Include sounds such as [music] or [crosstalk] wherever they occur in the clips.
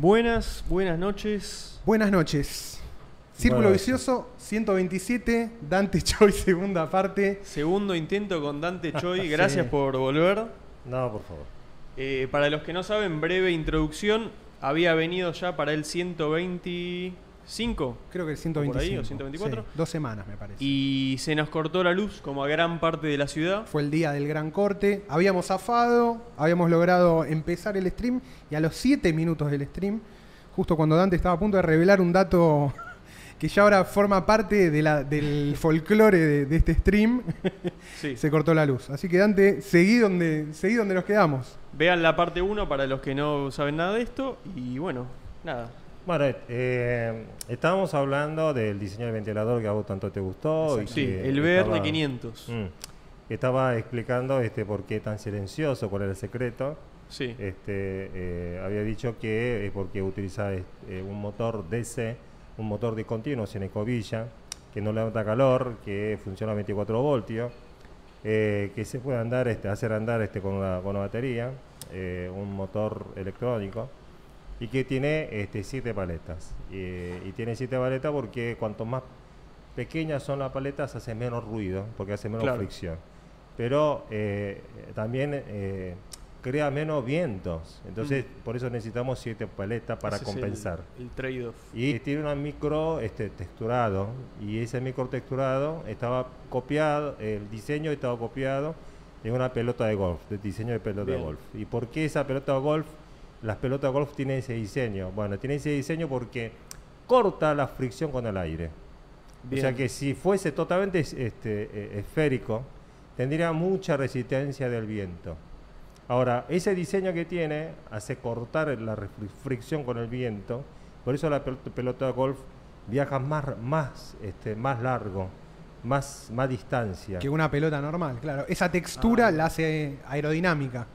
Buenas, buenas noches. Buenas noches. Círculo Buenas Vicioso 127, Dante [laughs] Choi, segunda parte. Segundo intento con Dante [laughs] Choi. Sí. Gracias por volver. No, por favor. Eh, para los que no saben, breve introducción. Había venido ya para el 125 Creo que el 125. ¿Por ahí, o 124? Sí, dos semanas me parece. y se nos cortó la luz como a gran parte de la ciudad. Fue el día del gran corte. Habíamos zafado, habíamos logrado empezar el stream y a los 7 minutos del stream, justo cuando Dante estaba a punto de revelar un dato [laughs] que ya ahora forma parte de la- del folclore de, de este stream, [laughs] Sí. se cortó la luz. Así que Dante, seguí donde, seguí donde nos quedamos. Vean la parte 1 para los que no saben nada de esto. Y bueno, nada. Bueno, eh, estábamos hablando del diseño del ventilador que a vos tanto te gustó. y Sí, el BR 500. Mm. estaba explicando este por qué tan silencioso, cuál era el secreto. Sí. Este, eh, había dicho que es porque utiliza eh, un motor DC, un motor de continuo sin escobilla, que no levanta calor, que funciona a 24 voltios, eh, que se puede andar, este, hacer andar este, con, una, con una batería, eh, un motor electrónico, y que tiene este, siete paletas. Eh, y tiene siete paletas porque cuanto más pequeñas son las paletas, hace menos ruido, porque hace menos Claro. fricción. Pero eh, también eh, crea menos vientos. Entonces, por eso necesitamos siete paletas para Ese es el- compensar. El, trade-off. Y tiene un micro este, texturado. Y ese micro texturado estaba copiado, el diseño estaba copiado en una pelota de golf, de diseño de pelota Bien. de golf. ¿Y por qué esa pelota de golf? Las pelotas de golf tienen ese diseño. Bueno, tiene ese diseño porque corta la fricción con el aire. O sea Bien. que si fuese totalmente es- este, eh, esférico, tendría mucha resistencia del viento. Ahora, ese diseño que tiene hace cortar la fricción con el viento, por eso la pel- pelota de golf viaja más, más, este, más largo, más, más distancia. Que una pelota normal, claro. Esa textura Ah. la hace aerodinámica.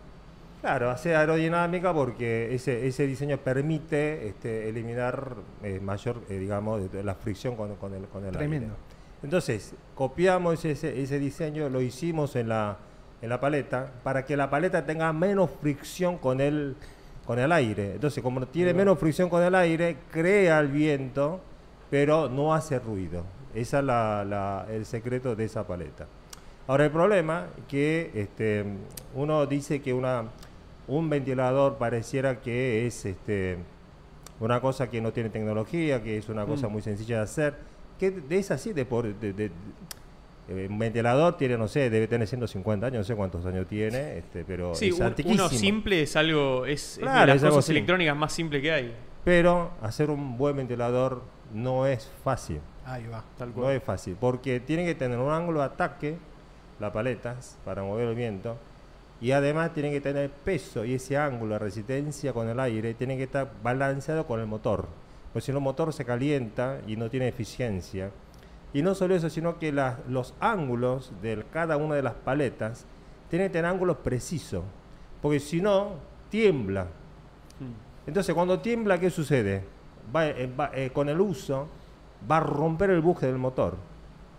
Claro, hace aerodinámica porque ese, ese diseño permite este, eliminar eh, mayor, eh, digamos, la fricción con, con el, con el aire. Tremendo. Entonces, copiamos ese, ese diseño, lo hicimos en la, en la paleta para que la paleta tenga menos fricción con el, con el aire. Entonces, como tiene menos fricción con el aire, crea el viento, pero no hace ruido. Ese es la- la- el secreto de esa paleta. Ahora, el problema que este, uno dice que una, un ventilador pareciera que es este, una cosa que no tiene tecnología, que es una cosa Mm. muy sencilla de hacer, que de- es así de por... de- de- eh, un ventilador tiene, no sé, debe tener 150 años, no sé cuántos años tiene, este, pero Sí, es un- uno simple es algo. Es, es de Claro, las es algo cosas electrónicas más simple que hay. Pero hacer un buen ventilador no es fácil. Ahí va. Tal No cual. es fácil, porque tiene que tener un ángulo de ataque, las paletas, para mover el viento, y además tiene que tener peso y ese ángulo de resistencia con el aire tiene que estar balanceado con el motor, porque si no el motor se calienta y no tiene eficiencia. Y no solo eso, sino que las- los ángulos de cada una de las paletas tienen que tener ángulos precisos, porque si no, tiembla. Mm. Entonces, cuando tiembla, ¿qué sucede? Va, eh, va, eh, con el uso va a romper el buje del motor.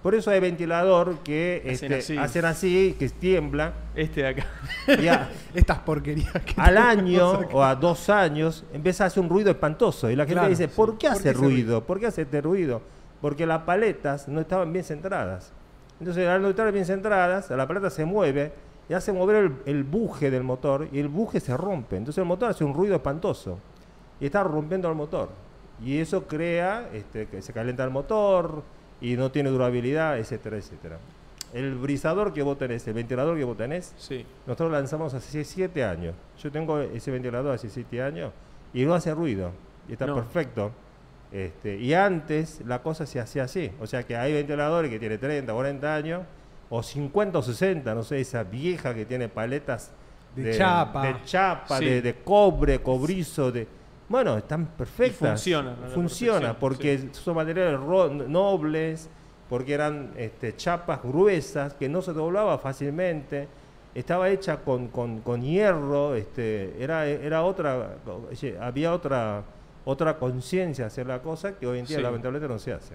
Por eso hay ventilador que Hacen este, así. hacen así, que tiembla, Este de acá. a- [laughs] Estas porquerías que al año acá. o a dos años empieza a hacer un ruido espantoso. Y la gente Claro, dice, sí. ¿por qué ¿Por hace qué ruido? ¿Por qué hace este ruido? Porque las paletas no estaban bien centradas. Entonces, al no estar bien centradas, la paleta se mueve y hace mover el, el buje del motor y el buje se rompe. Entonces, el motor hace un ruido espantoso y está rompiendo el motor. Y eso crea este, que se calienta el motor y no tiene durabilidad, etcétera, etcétera. El brisador que vos tenés, el ventilador que vos tenés, Sí. nosotros lo lanzamos hace siete años. Yo tengo ese ventilador hace siete años y no hace ruido. Y está No. perfecto. Este, y antes la cosa se hacía así. O sea que hay ventiladores que tienen 30, 40 años, o 50 o 60, no sé, esa vieja que tiene paletas De chapa. de, chapa, Sí. de, de cobre, cobrizo, de... Bueno, están perfectas. Funciona perfección, porque son materiales nobles, porque eran este, chapas gruesas que no se doblaba fácilmente. Estaba hecha con, con- con hierro, este, era, era otra, había otra, otra conciencia hacer la cosa que hoy en día Sí. lamentablemente no se hace.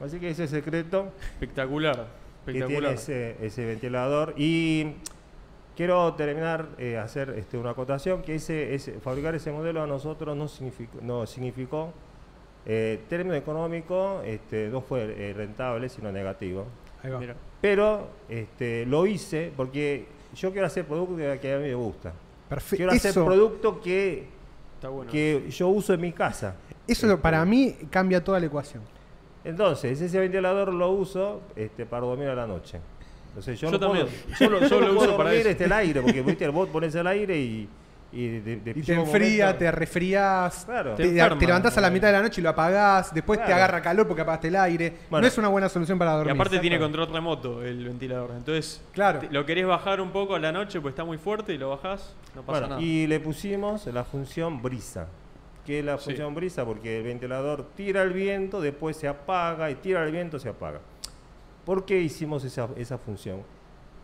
Así que ese secreto Espectacular. que tiene Espectacular. ese, ese ventilador. Y quiero terminar, eh, hacer este, una acotación, que ese, ese- fabricar ese modelo a nosotros no significó, no significó eh, término económico, este, no fue eh, rentable, sino negativo. Ahí va. Mira. Pero este, lo hice porque yo quiero hacer producto que, que a mí me gusta. Perfecto. Quiero hacer Eso, producto que, Está bueno. que yo uso en mi casa. eso Este, para mí cambia toda la ecuación. Entonces, ese ventilador lo uso este, para dormir a la noche. Entonces, yo, Yo no puedo- también. yo, yo Lo uso puedo para eso. este, el aire, porque [laughs] ¿viste? vos pones el aire y, y, de- de- Y te enfría, momento- te resfrías, Claro. te, Te levantás a la mitad de la noche y lo apagás, después te agarra calor porque apagaste el aire. Bueno. no es una buena solución para Y dormir. aparte tiene control remoto el ventilador. Entonces, Claro. te- lo querés bajar un poco a la noche, pues está muy fuerte y lo bajás, no pasa Bueno, nada. y le pusimos la función brisa. ¿Qué es la Sí. función brisa? Porque el ventilador tira el viento, después se apaga y tira el viento, se apaga. ¿Por qué hicimos esa, esa función?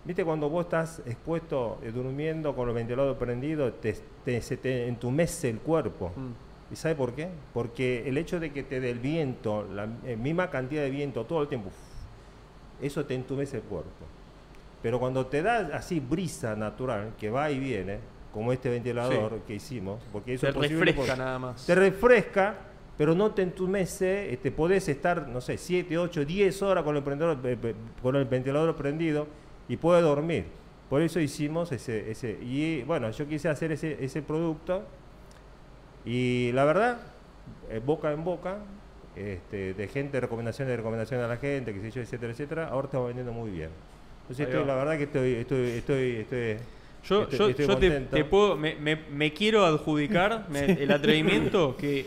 ¿Viste cuando vos estás expuesto, eh, durmiendo con el ventilador prendido, te, te- se te entumece el cuerpo? Mm. ¿Y sabe por qué? Porque el hecho de que te dé el viento, la eh, misma cantidad de viento todo el tiempo, eso te entumece el cuerpo. Pero cuando te da así brisa natural, que va y viene, como este ventilador que hicimos, porque eso Te es posible refresca nada más. te refresca, pero no te entumece, este, podés estar, no sé, 7, 8, 10 horas con el, prendedor- eh, eh, con el ventilador prendido y puedes dormir. Por eso hicimos ese, ese y bueno, yo quise hacer ese, ese producto y la verdad, boca en boca, este, de gente, recomendaciones de recomendaciones a la gente, que sé yo, etcétera, etcétera, ahora estamos vendiendo muy bien. Entonces estoy, la verdad que estoy, estoy, estoy, estoy Yo, estoy- yo, estoy yo te, puedo, me, me- me quiero adjudicar me- el atrevimiento que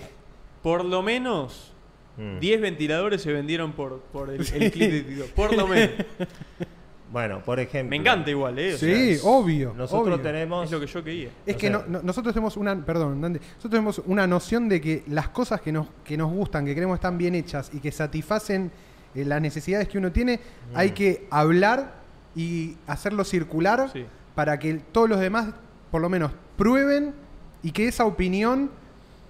por lo menos Mm. 10 ventiladores se vendieron por, por el, el clip de TikTok. Por lo menos. [laughs] Bueno, por ejemplo. Me encanta igual, ¿eh? O Sí, obvio. Nosotros obvio. tenemos Es lo que yo quería. Es O que no- no- nosotros tenemos una, perdón, Dante, nosotros tenemos una noción de que las cosas que nos, que nos gustan, que creemos están bien hechas y que satisfacen eh, las necesidades que uno tiene, hay que hablar y hacerlo circular Sí. para que todos los demás, por lo menos, prueben y que esa opinión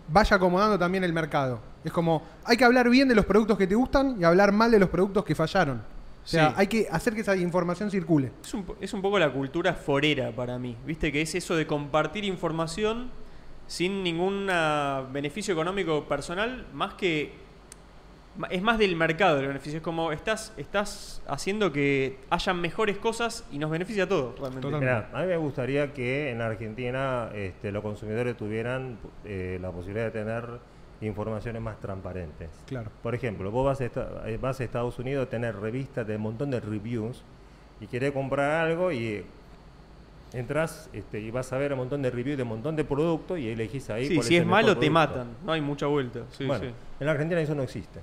vaya acomodando también el mercado. Es como, hay que hablar bien de los productos que te gustan y hablar mal de los productos que fallaron. O sea, Sí. hay que hacer que esa información circule. Es un, es un poco la cultura forera para mí, ¿viste? Que es eso de compartir información sin ningún ah, beneficio económico personal, más que... Es más del mercado el beneficio, es como estás, estás haciendo que hayan mejores cosas y nos beneficia a todos, realmente. Mirá, a mí me gustaría que en Argentina este, los consumidores tuvieran eh, la posibilidad de tener informaciones más transparentes. Claro. Por ejemplo, vos vas a, esta- eh, vas a Estados Unidos a tener revistas de un montón de reviews y querés comprar algo y entras este, y vas a ver un montón de reviews de un montón de productos y elegís ahí. Sí, cuál si es malo te matan, no hay mucha vuelta. Sí, bueno, sí. en la Argentina eso no existe.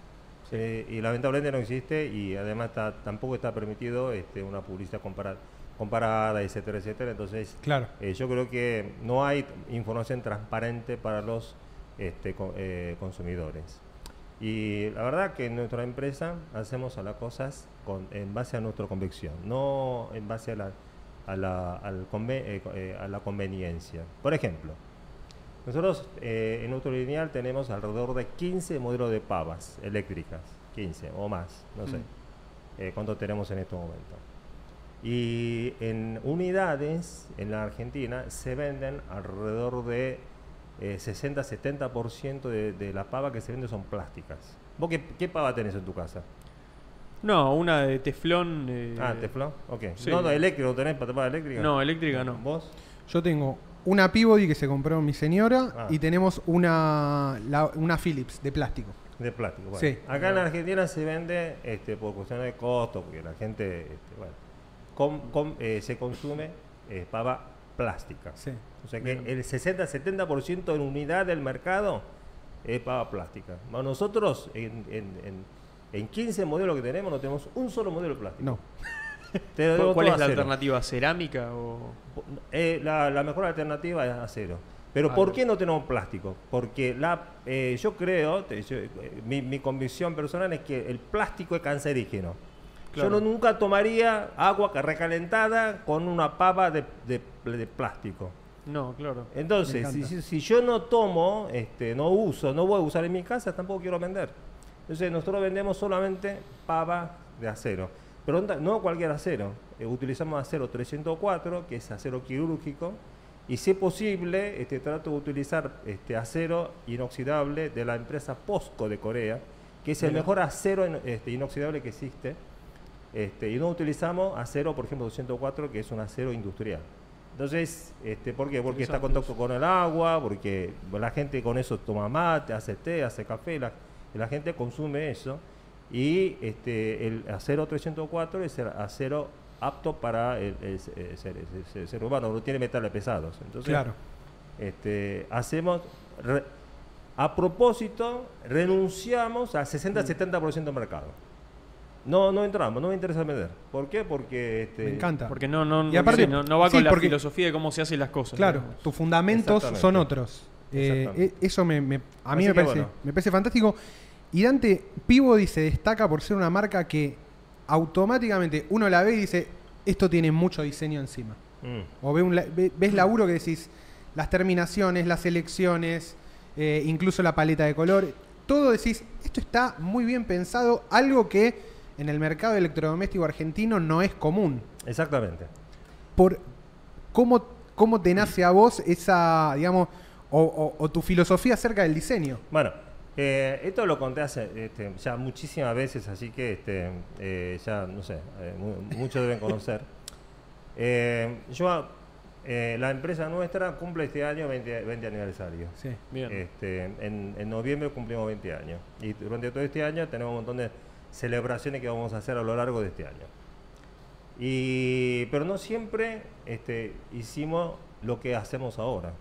Eh, y lamentablemente no existe y además está- tampoco está permitido este, una publicidad compara- comparada, etcétera, etcétera. Entonces, Claro. eh, yo creo que no hay información transparente para los este, eh, consumidores. Y la verdad que en nuestra empresa hacemos a las cosas con, en base a nuestra convicción, no en base a la, a la, al conve- eh, co- eh, a la conveniencia. Por ejemplo, nosotros eh, en nuestro lineal tenemos alrededor de 15 modelos de pavas eléctricas, 15 o más, no sé Mm. eh, cuánto tenemos en este momento. Y en unidades en la Argentina se venden alrededor de eh, 60-70% de, de la pava que se vende son plásticas. ¿Vos qué, qué pava tenés en tu casa? No, una de teflón. eh, ah, teflón. Ok. sí. No, no, eléctrico, ¿tenés para pava eléctrica? No, eléctrica no. ¿Vos? Yo tengo una Peabody que se compró mi señora Ah. y tenemos una, la- una Philips de plástico. De plástico. Bueno. Sí. Acá en Argentina se vende este, por cuestiones de costo, porque la gente, este, bueno, com- com- eh, se consume eh, pava plástica. Sí. O sea que Bien. el 60-70% en unidad del mercado es pava plástica. Bueno, Nosotros en, en- en- en 15 modelos que tenemos no tenemos un solo modelo plástico. No. [laughs] Te ¿Cuál, es la alternativa? ¿Cerámica o.? Eh, la, la mejor alternativa es acero. Pero Ah, ¿por no. qué no tenemos plástico? Porque la, eh, yo creo, te- yo, eh, mi, mi convicción personal es que el plástico es cancerígeno. Claro. Yo no, nunca tomaría agua ca- recalentada con una pava de, de- de plástico. No, claro. Entonces, si- si yo no tomo, este, no uso, no voy a usar en mi casa, tampoco quiero vender. Entonces, nosotros vendemos solamente pava de acero. Pero no- cualquier acero. Eh, utilizamos acero 304, que es acero quirúrgico, y si es posible, este, trato de utilizar este, acero inoxidable de la empresa POSCO de Corea, que es el mejor acero in- este, inoxidable que existe. Este, y no utilizamos acero, por ejemplo, 204, que es un acero industrial. Entonces, este, ¿por qué? Porque está en contacto con el agua, porque la gente con eso toma mate, hace té, hace café, la, la gente consume eso. Y este, el acero 304 es el acero apto para el, el- el ser, el- el ser humano, no tiene metales pesados. Entonces, Claro. este, hacemos, re- a propósito, renunciamos al Mm. 60-70% del mercado. No, no entramos, no me interesa vender. ¿Por qué? Porque... Este, Me encanta. Porque no, no, Y aparte- no, no va sí, con la porque- filosofía de cómo se hacen las cosas. Claro, digamos. tus fundamentos son otros. Eh, Exactamente. e- eso me, me- a mí me parece, bueno. me parece fantástico. Y Dante, Peabody se destaca por ser una marca que automáticamente uno la ve y dice, esto tiene mucho diseño encima. Mm. O ve un la- ve- ves laburo que decís, las terminaciones, las selecciones, eh, incluso la paleta de color, todo decís, esto está muy bien pensado, algo que en el mercado electrodoméstico argentino no es común. Exactamente. Por cómo, cómo te nace a vos esa, digamos, o, o- o tu filosofía acerca del diseño. Bueno, eh, esto lo conté hace este, ya muchísimas veces, así que este, eh, ya, no sé, eh, mu- muchos deben conocer. [laughs] Eh, yo, eh, la empresa nuestra cumple este año 20, 20 aniversario. Sí. Bien. Este, en, en noviembre cumplimos 20 años. Y durante todo este año tenemos un montón de celebraciones que vamos a hacer a lo largo de este año. Y, pero no siempre este, hicimos lo que hacemos ahora.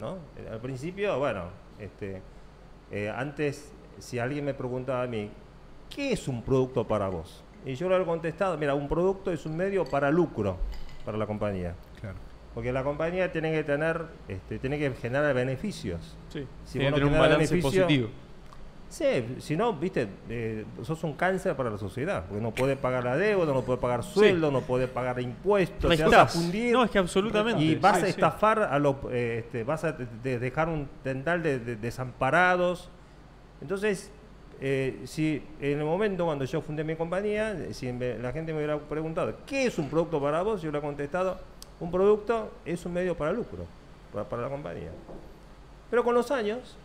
¿no? Al principio, bueno, este, eh, antes, si alguien me preguntaba a mí, ¿qué es un producto para vos? Y yo le he contestado, mira, un producto es un medio para lucro para la compañía. Claro. Porque la compañía tiene que tener, este, tiene que generar beneficios. Sí. Si Tiene vos que no tener un balance beneficio- positivo. Sí, si no, viste, eh, sos un cáncer para la sociedad, porque no puede pagar la deuda, no puede pagar sueldo, no puede pagar impuestos, te vas a Restás. fundir No, es que absolutamente. y vas Sí, a sí. estafar a los, eh, este, vas a de- de- dejar un tental de, de- desamparados. Entonces, eh, si en el momento cuando yo fundé mi compañía, si la gente me hubiera preguntado, ¿qué es un producto para vos? Yo le he contestado, un producto es un medio para lucro, para, para la compañía. Pero con los años,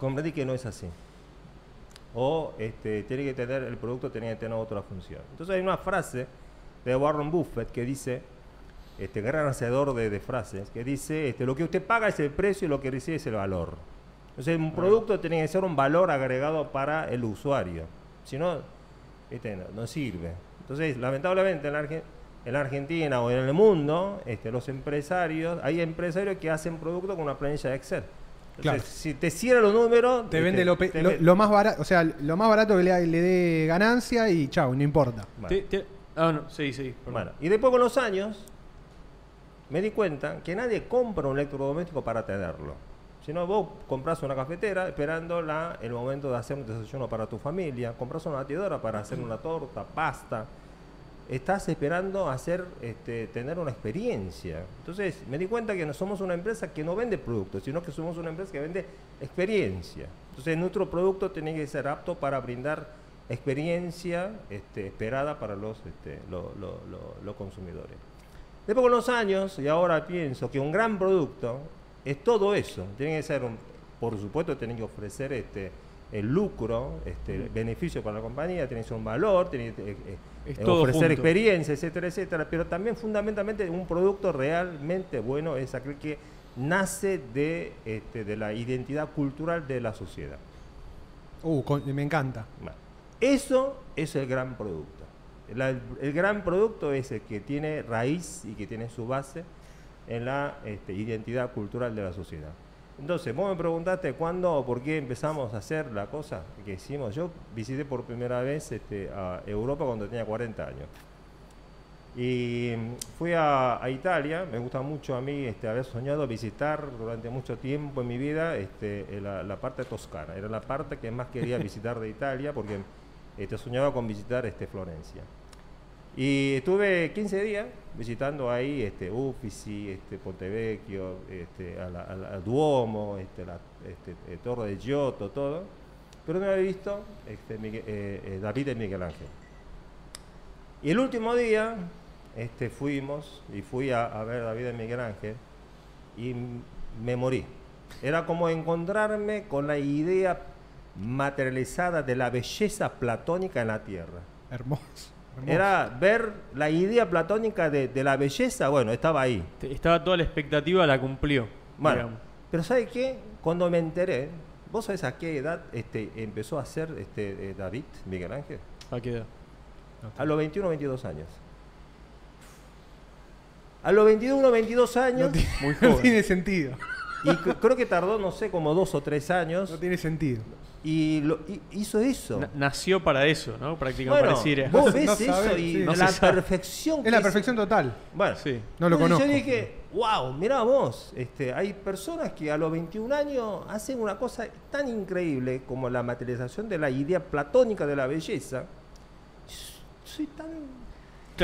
comprendí que no es así. O este, tiene que tener, el producto tiene que tener otra función. Entonces hay una frase de Warren Buffett que dice, este gran hacedor de, de frases, que dice, este, lo que usted paga es el precio y lo que recibe es el valor. Entonces un producto tiene que ser un valor agregado para el usuario. Si no, este, no, no sirve. Entonces, lamentablemente en la, Arge- en la Argentina o en el mundo, este, los empresarios, hay empresarios que hacen productos con una planilla de Excel. Entonces, Claro. si te cierra los números, Te vende lo, te lo- más barato, o sea, lo más barato que le, le dé ganancia y chau, no importa. Bueno. Te- te- ah, no, sí, sí. Bueno, y después con los años me di cuenta que nadie compra un electrodoméstico para tenerlo. Si no, vos compras una cafetera esperando la- el momento de hacer un desayuno para tu familia, compras una batidora para hacer una torta, pasta. Estás esperando hacer, este, tener una experiencia. Entonces me di cuenta que no somos una empresa que no vende productos, sino que somos una empresa que vende experiencia. Entonces nuestro producto tiene que ser apto para brindar experiencia este, esperada para los, este, lo- lo- lo- los consumidores. Después con los años, y ahora pienso que un gran producto es todo eso. Tiene que ser, un- por supuesto, tiene que ofrecer este, el lucro, este, beneficio para la compañía, tiene que ser un valor, tiene que eh, eh, eh, todo ofrecer junto. experiencia, etcétera, etcétera. Pero también fundamentalmente un producto realmente bueno es aquel que nace de, este, de la identidad cultural de la sociedad. Uh, con- me encanta. Eso es el gran producto. La- el gran producto es el que tiene raíz y que tiene su base en la este, identidad cultural de la sociedad. Entonces, vos me preguntaste cuándo o por qué empezamos a hacer la cosa que hicimos. Yo visité por primera vez este, a Europa cuando tenía 40 años. Y mm, fui a, a Italia, me gusta mucho a mí este, haber soñado visitar durante mucho tiempo en mi vida este, eh, la, la parte toscana. Era la parte que más quería [laughs] visitar de Italia porque este, soñaba con visitar este, Florencia. Y estuve 15 días visitando ahí este, Uffizi, este, Pontevecchio, este, a la- a la- al Duomo, este, la este, eh, Torre de Giotto, todo. Pero no había visto este, Migue- eh, eh, David y Miguel Ángel. Y el último día este, fuimos y fui a, a ver a David de Miguel Ángel y me morí. Era como encontrarme con la idea materializada de la belleza platónica en la Tierra. Hermoso. Era ver la idea platónica de, de la belleza, bueno, estaba ahí. Estaba toda la expectativa, la cumplió. Bueno, digamos. pero ¿sabe qué? Cuando me enteré, ¿vos sabés a qué edad este, empezó a hacer este, eh, David Miguel Ángel? ¿A qué edad? A los 21 22 años. A los 21 22 No, años, tiene, Muy [laughs] no joven. tiene sentido. y cr- creo que tardó, no sé, como dos o tres años, No tiene sentido. Y, lo, y hizo eso. Na- nació para eso, ¿no? Prácticamente bueno, pareciera. vos No ves sabés, eso sí. y No la perfección. Es la perfección total. Bueno, Sí. No lo conozco. Yo dije, wow, mirá vos, este, hay personas que a los 21 años hacen una cosa tan increíble como la materialización de la idea platónica de la belleza. Soy tan,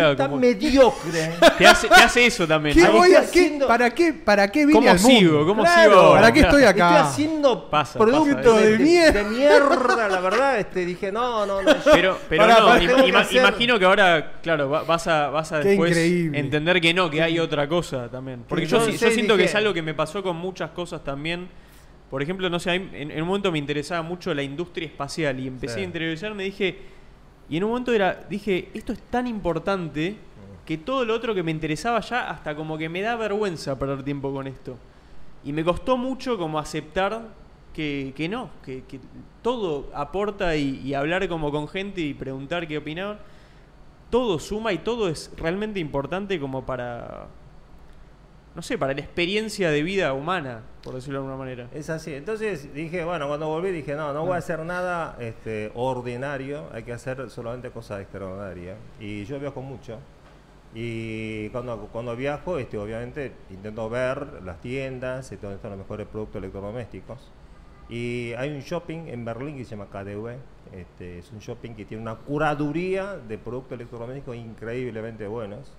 Claro, tan como- mediocre. Te hace, te hace eso también. ¿Qué voy a- haciendo- ¿Para qué, para qué vine ¿Cómo al sigo? mundo? ¿Cómo Claro. sigo? ahora? ¿Para qué estoy Estoy acá? haciendo Pasa, productos pasa, de mierda. de mierda, la verdad. Este, dije, no, no, no. Pero, pero no, im- que hacer- imagino que ahora, claro, va- vas a, vas a después increíble. entender que no, que hay otra cosa también. Porque yo, Entonces sí- yo siento que es algo que me pasó con muchas cosas también. Por ejemplo, no sé, a mí en, en un momento me interesaba mucho la industria espacial y empecé Sí. a interiorizarme y dije, y en un momento era, dije, esto es tan importante que todo lo otro que me interesaba ya hasta como que me da vergüenza perder tiempo con esto. Y me costó mucho como aceptar que, que no, que, que todo aporta y, y hablar como con gente y preguntar qué opinaban, todo suma y todo es realmente importante como para, no sé, para la experiencia de vida humana, por decirlo de alguna manera. Es así. Entonces dije, bueno, cuando volví dije, no, no voy a hacer nada este, ordinario, hay que hacer solamente cosas extraordinarias. Y yo viajo mucho. Y cuando, cuando viajo, este, obviamente intento ver las tiendas, y dónde están los mejores productos electrodomésticos. Y hay un shopping en Berlín que se llama KDW. Este, es un shopping que tiene una curaduría de productos electrodomésticos increíblemente buenos.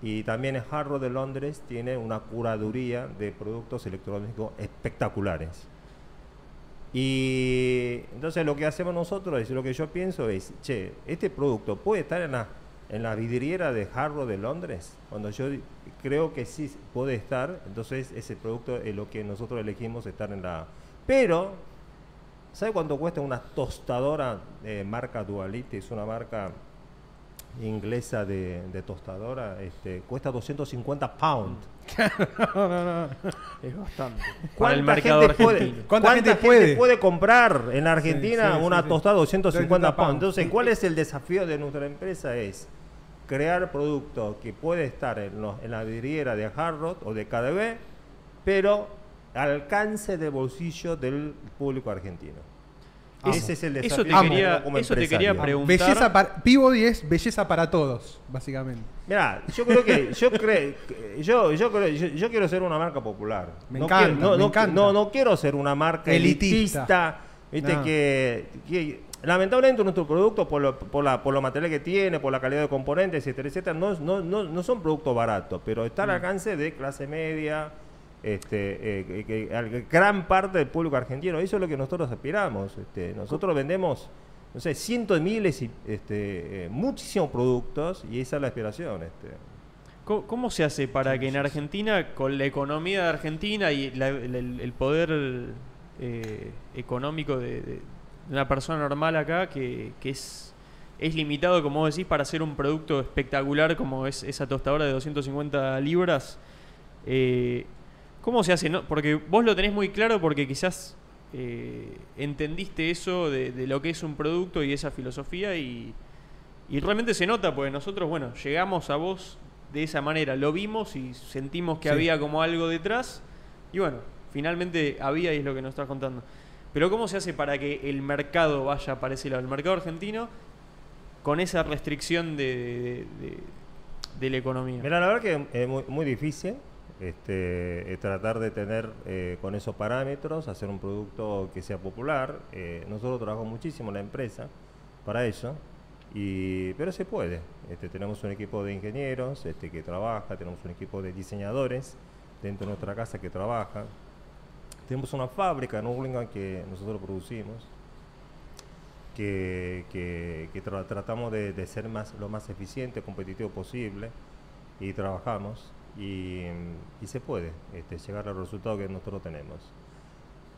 Y también el Harrow de Londres tiene una curaduría de productos electrónicos espectaculares. Y entonces lo que hacemos nosotros, es lo que yo pienso es, che, este producto puede estar en la, en la vidriera de Harrow de Londres, cuando yo creo que sí puede estar, entonces ese producto es lo que nosotros elegimos estar en la... Pero, ¿sabe cuánto cuesta una tostadora de marca Dualite? Es una marca inglesa de, de tostadora, este, cuesta 250 pounds. No, no, no. Es bastante. ¿Cuánta el mercado gente puede- argentino. ¿Cuánta gente puede? comprar en Argentina Sí, sí, una sí, tostada de 250 250 pounds? Entonces. ¿cuál es el desafío de nuestra empresa? Es crear productos que puede estar en, los- en la vidriera de Harrod o de KDB, pero al alcance de bolsillo del público argentino. Ese es el Eso desafío te que Amo. tenemos quería, como eso te quería preguntar. Belleza para, Peabody es belleza para todos, básicamente. Mira, yo creo que yo creo yo yo creo yo, yo quiero ser una marca popular. Me no encanta, quiero, no, me no- encanta. no- no quiero ser una marca Elitista. elitista, viste No. que, que lamentablemente nuestro producto por lo, por la por lo material que tiene, por la calidad de componentes, etcétera, etcétera, no, no, no, no son productos baratos, pero está Mm. al alcance de clase media. Este, eh, que- gran parte del público argentino, eso es lo que nosotros aspiramos. Este, nosotros vendemos, no sé, cientos de miles y este, eh, muchísimos productos y esa es la aspiración. Este. ¿Cómo, cómo se hace para que en Argentina, con la economía de Argentina y la- el, poder eh, económico de, de una persona normal acá, que, que es, es limitado, como vos decís, para hacer un producto espectacular como es esa tostadora de 250 libras? eh, ¿Cómo se hace? No? Porque vos lo tenés muy claro porque quizás eh, entendiste eso de, de lo que es un producto y esa filosofía y, y realmente se nota, porque nosotros, bueno, llegamos a vos de esa manera, lo vimos y sentimos que Sí. había como algo detrás y bueno, finalmente había y es lo que nos estás contando. Pero ¿cómo se hace para que el mercado vaya para ese lado? El mercado argentino con esa restricción de, de- de- de la economía. Mira, la verdad que es muy, muy difícil este, eh, tratar de tener eh, con esos parámetros, hacer un producto que sea popular. Eh, nosotros trabajamos muchísimo en la empresa para eso, pero se puede. Este, tenemos un equipo de ingenieros este, que trabaja, tenemos un equipo de diseñadores dentro de nuestra casa que trabaja. Tenemos una fábrica en Hurlingham que nosotros producimos que, que- que tra- tratamos de, ser lo más eficiente, competitivo posible y trabajamos y, se puede este, llegar al resultado que nosotros tenemos.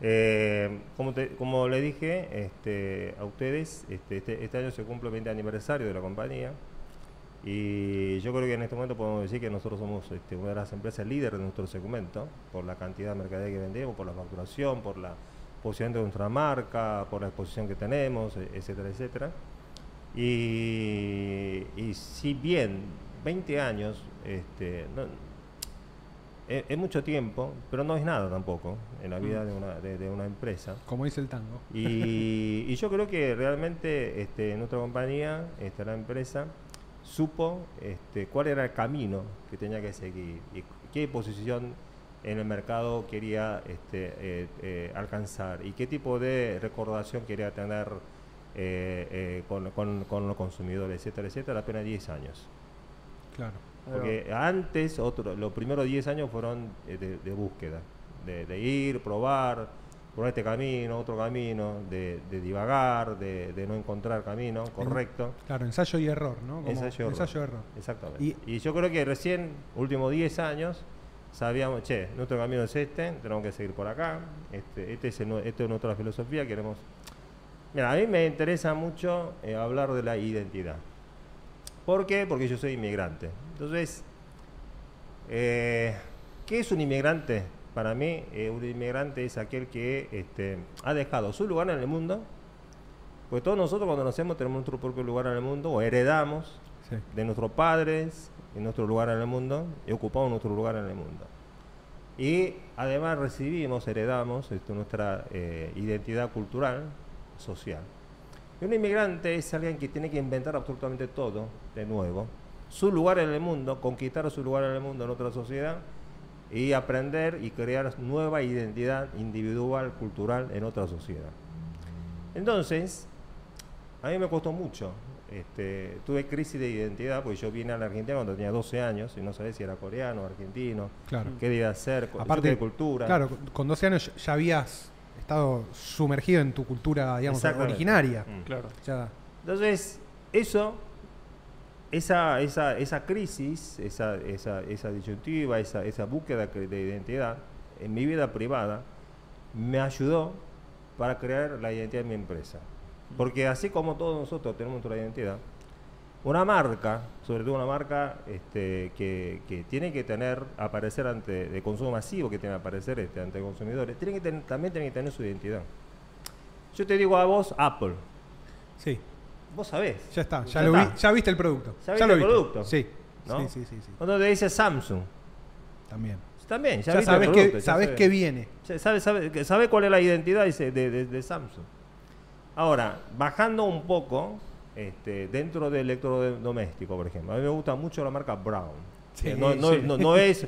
Eh, como, como le dije este, a ustedes, este, este, este año se cumple el 20 aniversario de la compañía y yo creo que en este momento podemos decir que nosotros somos este, una de las empresas líderes de nuestro segmento por la cantidad de mercadería que vendemos, por la facturación, por la posición de nuestra marca, por la exposición que tenemos, e- etcétera, etcétera. Y, y si bien 20 años este, no- es, es mucho tiempo, pero no es nada tampoco en la vida de una, de- de una empresa. Como dice el tango. Y, [laughs] y yo creo que realmente este, nuestra compañía, este, la empresa, supo este, cuál era el camino que tenía que seguir y qué posición en el mercado quería este, eh, eh, alcanzar y qué tipo de recordación quería tener eh, con, con- con los consumidores, etcétera, etcétera, apenas 10 años. Claro. Porque antes, otro, los primeros 10 años fueron eh, de, de búsqueda, de, de ir, probar, probar este camino, otro camino, de, de divagar, de, no encontrar camino correcto. Claro, ensayo y error, ¿no? Como Ensayo, ensayo y error. Exactamente. Y- Y, yo creo que recién, últimos 10 años, sabíamos, che, nuestro camino es este, tenemos que seguir por acá, este, este es, el esta es nuestra filosofía, queremos... Mira, a mí me interesa mucho eh, hablar de la identidad. ¿Por qué? Porque yo soy inmigrante. Entonces, eh, ¿qué es un inmigrante? Para mí, eh, un inmigrante es aquel que este, ha dejado su lugar en el mundo, porque todos nosotros cuando nacemos tenemos nuestro propio lugar en el mundo, o heredamos Sí. de nuestros padres en nuestro lugar en el mundo y ocupamos nuestro lugar en el mundo. Y además recibimos, heredamos este, nuestra eh, identidad cultural, social. Y un inmigrante es alguien que tiene que inventar absolutamente todo de nuevo, su lugar en el mundo, conquistar su lugar en el mundo en otra sociedad y aprender y crear nueva identidad individual, cultural en otra sociedad. Entonces, a mí me costó mucho. Este, tuve crisis de identidad porque yo vine a la Argentina cuando tenía 12 años y no sabía si era coreano, argentino, Claro. qué debía hacer, Aparte, de cultura. Claro, con- con 12 años ya habías estado sumergido en tu cultura, digamos, originaria. Mm. Claro. Ya, Entonces, eso, esa, esa, esa crisis, esa, esa, esa disyuntiva, esa, esa búsqueda de identidad en mi vida privada, me ayudó para crear la identidad de mi empresa. Porque así como todos nosotros tenemos nuestra identidad, una marca, sobre todo una marca este, que, que tiene que tener, aparecer ante, de consumo masivo, que tiene que aparecer este, ante consumidores, tiene que ten- también tiene que tener su identidad. Yo te digo a vos, Apple, sí, vos sabés. ya está. Ya, Ya lo vi, ya viste el producto. Ya Ya, viste lo el viste. producto, Sí. ¿no? sí, sí, sí, sí. Cuando te dice Samsung, También. también, ya, Ya, viste el sabes, producto, que, ya sabes sabes. que viene. Ya sabe, sabe, cuál es la identidad de, de- de Samsung. Ahora, bajando un poco, este, dentro del electrodoméstico, por ejemplo, a mí me gusta mucho la marca Brown. Sí, que no, no- sí. no- no es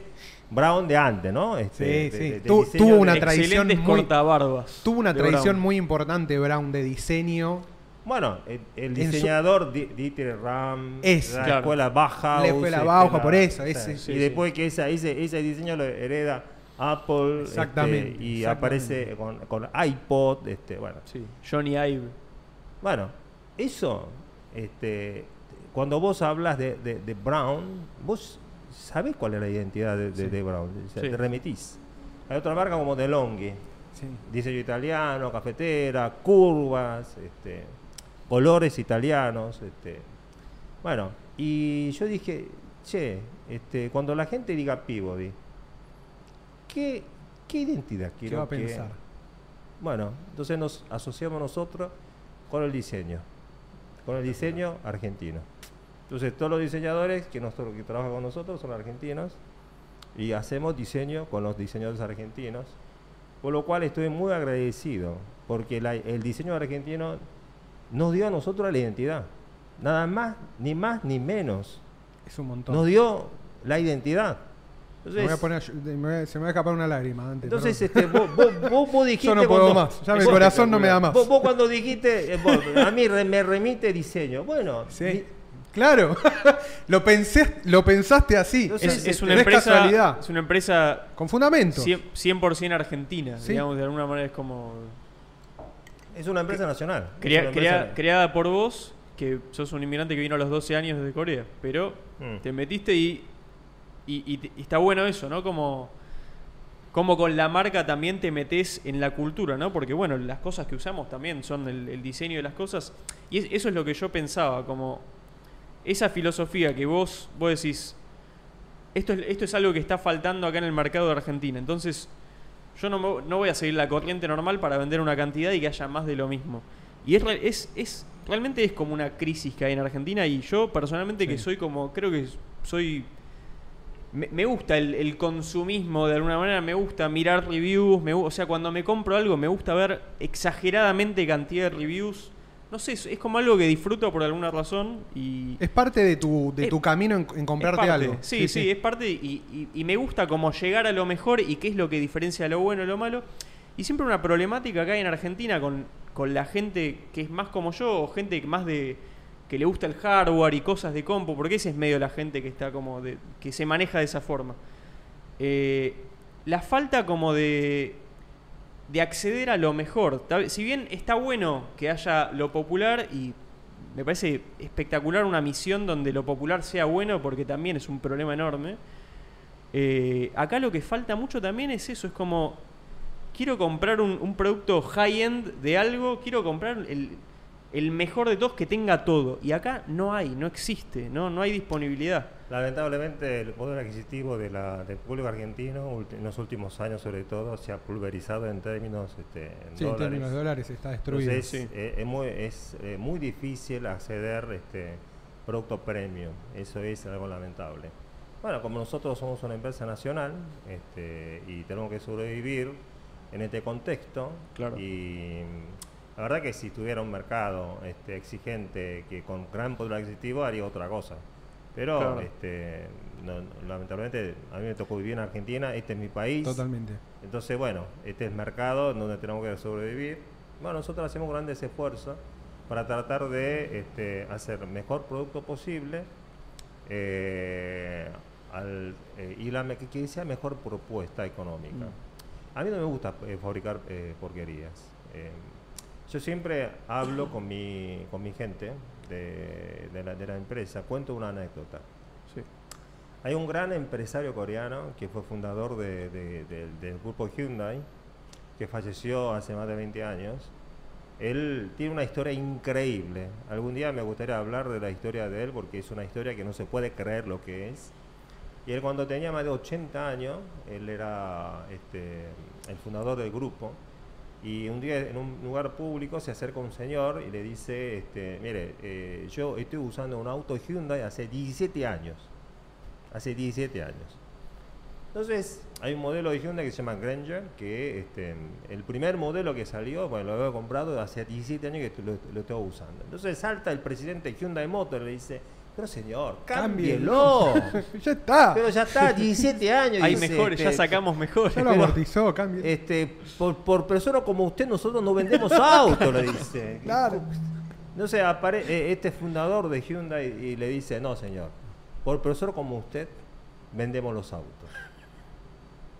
Brown de antes, ¿no? Este, Sí, de- sí. de- de Tu- diseño tuvo de- una tradición muy- cortabarbas. Tuvo una tradición Brown. muy importante, Brown, de diseño. Bueno, el, el su- diseñador Di- Dieter Ram, Es, la claro. escuela Bauhaus. La escuela este, Bauhaus, la- por eso, o sea, ese- y sí, después que esa, ese, ese diseño lo hereda Apple. este, y exactamente. aparece con, con iPod. Este, bueno, Sí. Johnny Ive. bueno, eso, este, cuando vos hablas de, de- de Brown, vos sabés cuál es la identidad de, de- Sí. de Brown. o sea, Sí. Te remitís. Hay otra marca como DeLonghi. Sí. diseño italiano, cafetera, curvas, este, colores italianos, este. Bueno, y yo dije, che, este, cuando la gente diga Peabody, ¿qué, qué identidad ¿Qué quiero va a que- pensar? Bueno, entonces nos asociamos nosotros con el diseño, con el diseño argentino. Entonces todos los diseñadores que, nosotros, que trabajan con nosotros son argentinos y hacemos diseño con los diseñadores argentinos, por lo cual estoy muy agradecido, porque la- el diseño argentino nos dio a nosotros la identidad, nada más, ni más ni menos, Es un montón. nos dio la identidad. me voy a Entonces, poner, me voy a- se me va a escapar una lágrima antes. entonces este, vos, vos- vos- vos dijiste [laughs] Yo no puedo cuando- más. Ya mi corazón no me da más. Vos, vos cuando dijiste, eh, vos, a mí re- me remite diseño. Bueno, Sí. di- Claro. [laughs] lo, pensé, lo pensaste así. Entonces, Es, es este, una empresa, casualidad. es una empresa Con fundamento. 100%, 100% argentina, Sí. digamos, de alguna manera es como... Es una empresa nacional. Crea- una crea- creada por vos, que sos un inmigrante que vino a los 12 años desde Corea, pero Mm. te metiste y, y, y está bueno eso, ¿no? Como, como con la marca también te metes en la cultura, ¿no? Porque bueno, las cosas que usamos también son el, el diseño de las cosas. Y es- eso es lo que yo pensaba, como esa filosofía que vos, vos decís, esto es, esto es algo que está faltando acá en el mercado de Argentina. Entonces, yo no, me- no voy a seguir la corriente normal para vender una cantidad y que haya más de lo mismo. Y es, es, es realmente es como una crisis que hay en Argentina y yo personalmente que soy como, creo que soy... Me, me gusta el, el consumismo de alguna manera, me gusta mirar reviews, me, o sea, cuando me compro algo me gusta ver exageradamente cantidad de reviews. No sé, es, es como algo que disfruto por alguna razón y... Es parte de tu, de Eh, tu camino en, en comprarte parte, algo. Sí, sí, es parte y, y- y me gusta como llegar a lo mejor y qué es lo que diferencia lo bueno y lo malo. Y siempre una problemática acá en Argentina con, con la gente que es más como yo, o gente que más de que le gusta el hardware y cosas de compu, porque ese es medio la gente que está como de, que se maneja de esa forma. Eh, la falta como de de acceder a lo mejor. Si bien está bueno que haya lo popular y me parece espectacular una misión donde lo popular sea bueno porque también es un problema enorme. eh, acá lo que falta mucho también es eso, es como quiero comprar un, un producto high-end de algo, quiero comprar el, el mejor de todos que tenga todo. Y acá no hay, no existe, no, no hay disponibilidad. Lamentablemente el poder adquisitivo de la, del público argentino en los últimos años sobre todo se ha pulverizado en términos este, en Sí, en términos de dólares está destruido. Entonces Sí. eh, es, muy, es eh, muy difícil acceder este producto premium, eso es algo lamentable. Bueno, como nosotros somos una empresa nacional este, y tenemos que sobrevivir en este contexto, Claro. y la verdad que si tuviera un mercado este, exigente que con gran poder adquisitivo haría otra cosa. Pero Claro. este, no- no, lamentablemente a mí me tocó vivir en Argentina, este es mi país. Totalmente. Entonces, bueno, este es el mercado donde tenemos que sobrevivir. Bueno, nosotros hacemos grandes esfuerzos para tratar de este, hacer el mejor producto posible eh, al, eh, y la, que- sea mejor propuesta económica. A mí no me gusta eh, fabricar eh, porquerías. Yo siempre hablo con mi, con mi gente de, de la, de la empresa, cuento una anécdota. Sí. Hay un gran empresario coreano que fue fundador de- de- del- del grupo Hyundai, que falleció hace más de 20 años. Él tiene una historia increíble. Algún día me gustaría hablar de la historia de él porque es una historia que no se puede creer lo que es. Y él cuando tenía más de 80 años, él era este, el fundador del grupo. Y un día en un lugar público se acerca un señor y le dice, este, mire, eh, yo estoy usando un auto Hyundai hace 17 años. Hace 17 años. Entonces, hay un modelo de Hyundai que se llama Granger, que este, el primer modelo que salió, bueno, lo había comprado hace 17 años que lo, lo estoy usando. Entonces salta el presidente de Hyundai Motor y le dice, pero señor, cámbielo. [laughs] ya está. pero ya está, 17 años. Hay mejores, ya este, sacamos mejores. ya lo amortizó, cambio. Este, por, por persona como usted, nosotros no vendemos autos, le dice. [laughs] Claro. Entonces apare- eh, este fundador de Hyundai y le dice, no señor, por persona como usted, vendemos los autos.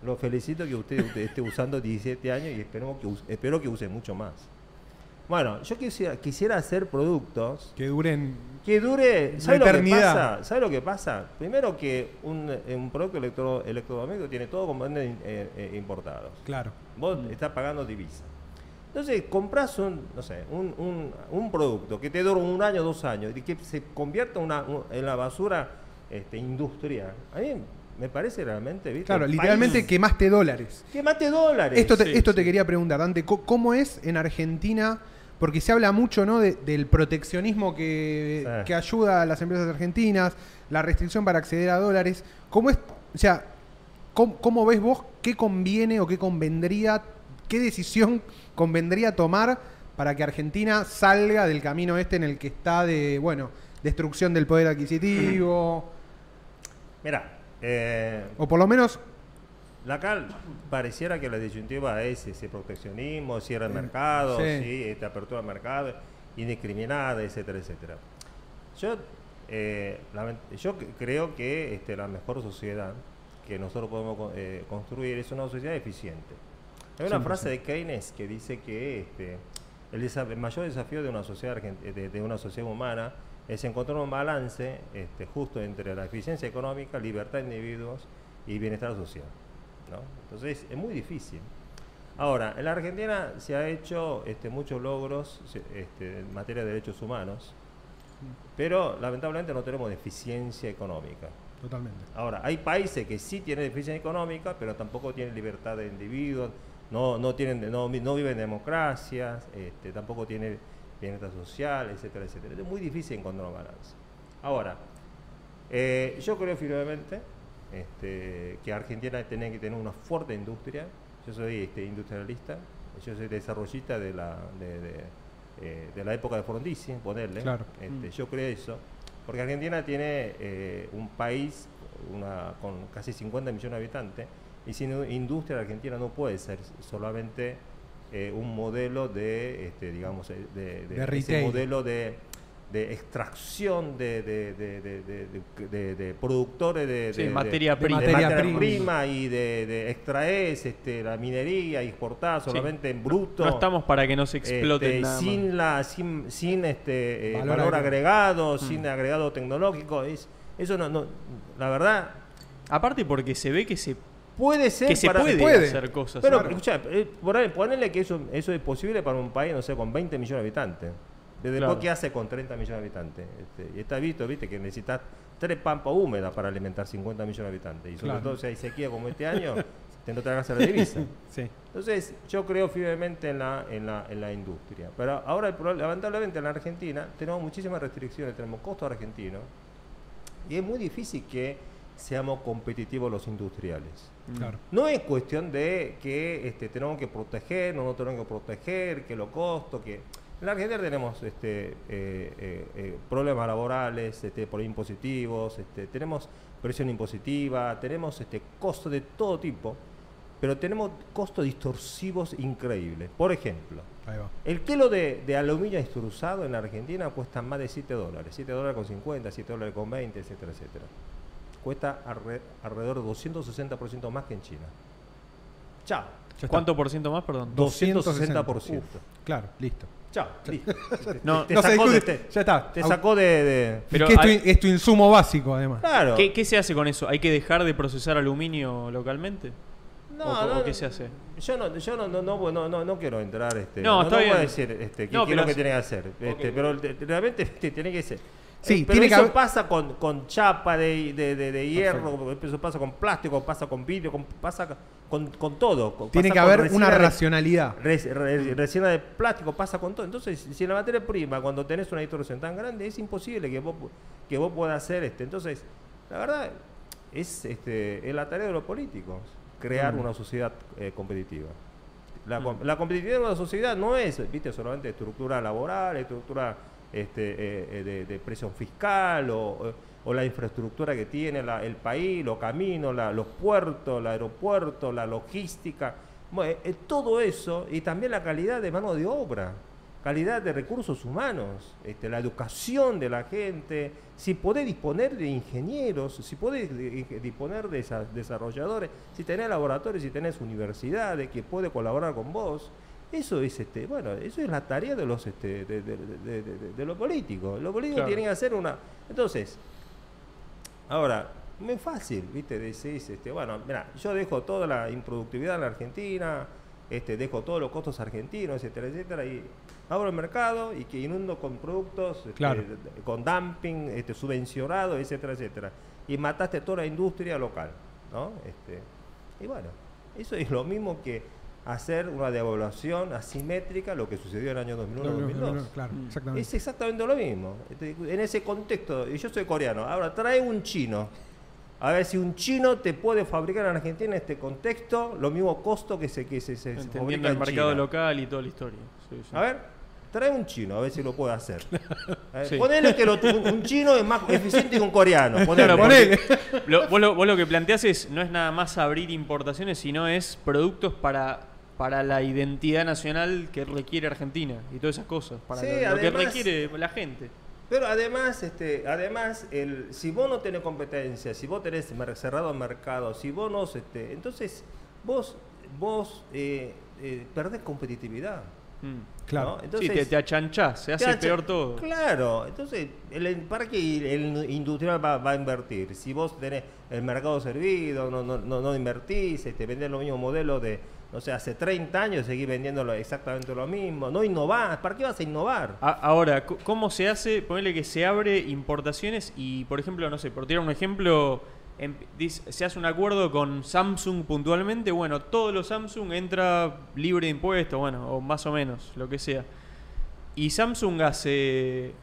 Lo felicito que usted, usted esté usando 17 años y esperemos que use- espero que use mucho más. Bueno, yo quisiera, quisiera hacer productos Que duren. Que dure. La ¿Sabe lo que eternidad. pasa? ¿Sabe lo que pasa? Primero que un, eh, un producto electro, electrodoméstico tiene todo componentes eh, eh, importados. Claro. Vos estás pagando divisa. Entonces, compras un, no sé, un, un- un producto que te dura un año, dos años, y que se convierta una- un- en la basura este, industrial. A mí me parece realmente, ¿viste? Claro, literalmente país quemaste dólares. que mate dólares. Esto te, Sí, esto sí. te quería preguntar, Dante, ¿cómo es en Argentina? Porque se habla mucho ¿no? de- del proteccionismo que, Sí. que ayuda a las empresas argentinas, la restricción para acceder a dólares. ¿Cómo es, o sea, cómo, cómo ves vos qué conviene o qué convendría, qué decisión [laughs] convendría tomar para que Argentina salga del camino este en el que está de, bueno, destrucción del poder adquisitivo, [clears throat] Mira, eh, o por lo menos La cal pareciera que la disyuntiva es ese proteccionismo, cierre el mercado, Sí. sí. esta apertura al mercado, indiscriminada, etcétera, etcétera. Yo, eh, yo creo que este, la mejor sociedad que nosotros podemos eh, construir es una sociedad eficiente. Hay una 100%. frase de Keynes que dice que este, el, mayor desafío de una sociedad de, de una sociedad humana es encontrar un balance este, justo entre la eficiencia económica, libertad de individuos y bienestar social. ¿No? Entonces es muy difícil. Ahora, en la Argentina se ha hecho este, muchos logros este, en materia de derechos humanos, pero lamentablemente no tenemos eficiencia económica. Totalmente. Ahora, hay países que sí tienen eficiencia económica, pero tampoco tienen libertad de individuos, no, no, tienen, no, vi- no viven democracias, este, tampoco tienen bienestar social, etcétera, etcétera. Es muy difícil encontrar un balance. Ahora, eh, yo creo firmemente este, que Argentina tiene que tener una fuerte industria. Yo soy este, industrialista, yo soy desarrollista de la, de, de, eh, de la época de Frondizi, ponerle. Claro. Este, Mm. Yo creo eso. Porque Argentina tiene eh, un país una, con casi 50 millones de habitantes y sin industria la Argentina no puede ser solamente eh, un modelo de, este, digamos, de, De ese modelo de, de extracción de, de, de- de- de- de- de- de productores de, Sí, de- de- materia de prima. de materia materia prima. prima y de, de extraes este, la minería y exportar solamente en bruto. No estamos para que nos exploten Este, nada más. sin la sin, sin este eh, Valor valor, agregado. agregado, sin agregado tecnológico es eso no, no la verdad Aparte porque se ve que se, puede ser que se para- puede, puede. hacer cosas. pero Claro. escuchá, eh, por ahí, ponele que eso eso es posible para un país no sé con 20 millones de habitantes desde Claro. qué hace con 30 millones de habitantes Este, y está visto viste que necesitas tres pampas húmedas para alimentar 50 millones de habitantes y sobre Claro. todo si hay sequía como este año [laughs] te no te hagas la divisa Sí. Entonces, yo creo firmemente en la, en la, en la industria. Pero ahora, el problema- lamentablemente, en la Argentina tenemos muchísimas restricciones, tenemos costos argentinos, y es muy difícil que seamos competitivos los industriales. Mm. Claro. No es cuestión de que este, tenemos que proteger, no, no tenemos que proteger, que lo costo, que... En la Argentina tenemos este, eh, eh, eh, problemas laborales, este, por impositivos, este, tenemos presión impositiva, tenemos este, costos de todo tipo, pero tenemos costos distorsivos increíbles. Por ejemplo, Ahí va. el kilo de, de aluminio extrusado en la Argentina cuesta más de 7 dólares. 7 dólares con 50, 7 dólares con 20, etcétera, etcétera. Cuesta alre- alrededor de 260% más que en China. Chao. ¿Cuánto por ciento más, perdón? 260%. Uf, claro, listo. Chao. [laughs] listo. No, te no sacó, de, discute, te, ya está. te sacó de... de- Pero que es, tu, hay- es tu insumo básico, además. Claro. ¿Qué, qué se hace con eso? ¿Hay que dejar de procesar aluminio localmente? No, ¿O- no, o qué se hace? Yo no, yo no, no, no, no, no, no quiero entrar, este, No, no, está no voy a bien. decir este, qué, No, qué es lo que es- tiene que hacer, este, pero te- realmente [laughs] te tiene que ser. Sí, pero tiene que eso haber- pasa con, con chapa de, de, de- de hierro, eso pasa con plástico, pasa con vidrio, con- pasa con, con todo. con- Tiene que haber una racionalidad. res- re- resina de plástico pasa con todo. Entonces, si la materia prima, cuando tenés una distorsión tan grande, es imposible que vos, que vos puedas hacer este. Entonces, la verdad, es, este, es la tarea de los políticos, crear Mm. una sociedad eh, competitiva. La, Mm. la competitividad de una sociedad no es, viste, solamente estructura laboral, estructura este, eh, eh, de, presión fiscal o, o- la infraestructura que tiene la- el país, los caminos, la- los puertos, el aeropuerto, la logística, bueno, eh, eh, todo eso y también la calidad de mano de obra, calidad de recursos humanos, este, la educación de la gente, si podés disponer de ingenieros, si podés disponer de desarrolladores, si tenés laboratorios, si tenés universidades que puede colaborar con vos, eso es este, bueno, eso es la tarea de los este, de, de- de- los políticos. Los políticos Claro. tienen que hacer una. Entonces, ahora, muy fácil, ¿viste? Decís, este, bueno, mira, yo dejo toda la improductividad en la Argentina, este, dejo todos los costos argentinos, etcétera, etcétera, y abro el mercado y que inundo con productos, este, Claro. con dumping, este, subvencionado, etcétera, etcétera. Y mataste toda la industria local, ¿no? Este, y bueno, eso es lo mismo que hacer una devaluación asimétrica, lo que sucedió en el año 2001-2002. No, no, no, claro, Mm. exactamente. Es exactamente lo mismo. Este, En ese contexto, y yo soy coreano, ahora trae un chino. A ver si un chino te puede fabricar en Argentina en este contexto lo mismo costo que se que se, se- Entendiendo el en mercado China. local y toda la historia. Sí, sí. A ver, trae un chino, a ver si lo puede hacer. [laughs] A ver, Sí. Ponele que lo- un, un chino es más eficiente que un coreano. Ponele. Claro, Ponele. Lo- vos, lo, vos lo que planteás es, no es nada más abrir importaciones, sino es productos para, para la identidad nacional que requiere Argentina y todas esas cosas, para Sí, lo, lo que requiere la gente. Pero además, este, además, el, si vos no tenés competencia, si vos tenés cerrado el mercado, si vos no, este, entonces vos, vos eh, eh, perdés competitividad. Mm. Claro. ¿no? sí, te, te achanchás, se hace te peor todo. Claro, entonces, el, ¿para qué el industrial va, va a invertir? Si vos tenés el mercado servido, no, no, no, no invertís, este, vendés los mismos modelos de, no sé, hace 30 años seguís vendiendo exactamente lo mismo, no innovás, ¿para qué vas a innovar? Ahora, ¿cómo se hace? Ponerle que se abre importaciones y, por ejemplo, no sé, por tirar un ejemplo, em- se hace un acuerdo con Samsung puntualmente, bueno, todos los Samsung entra libre de impuestos, bueno, o más o menos, lo que sea. Y Samsung hace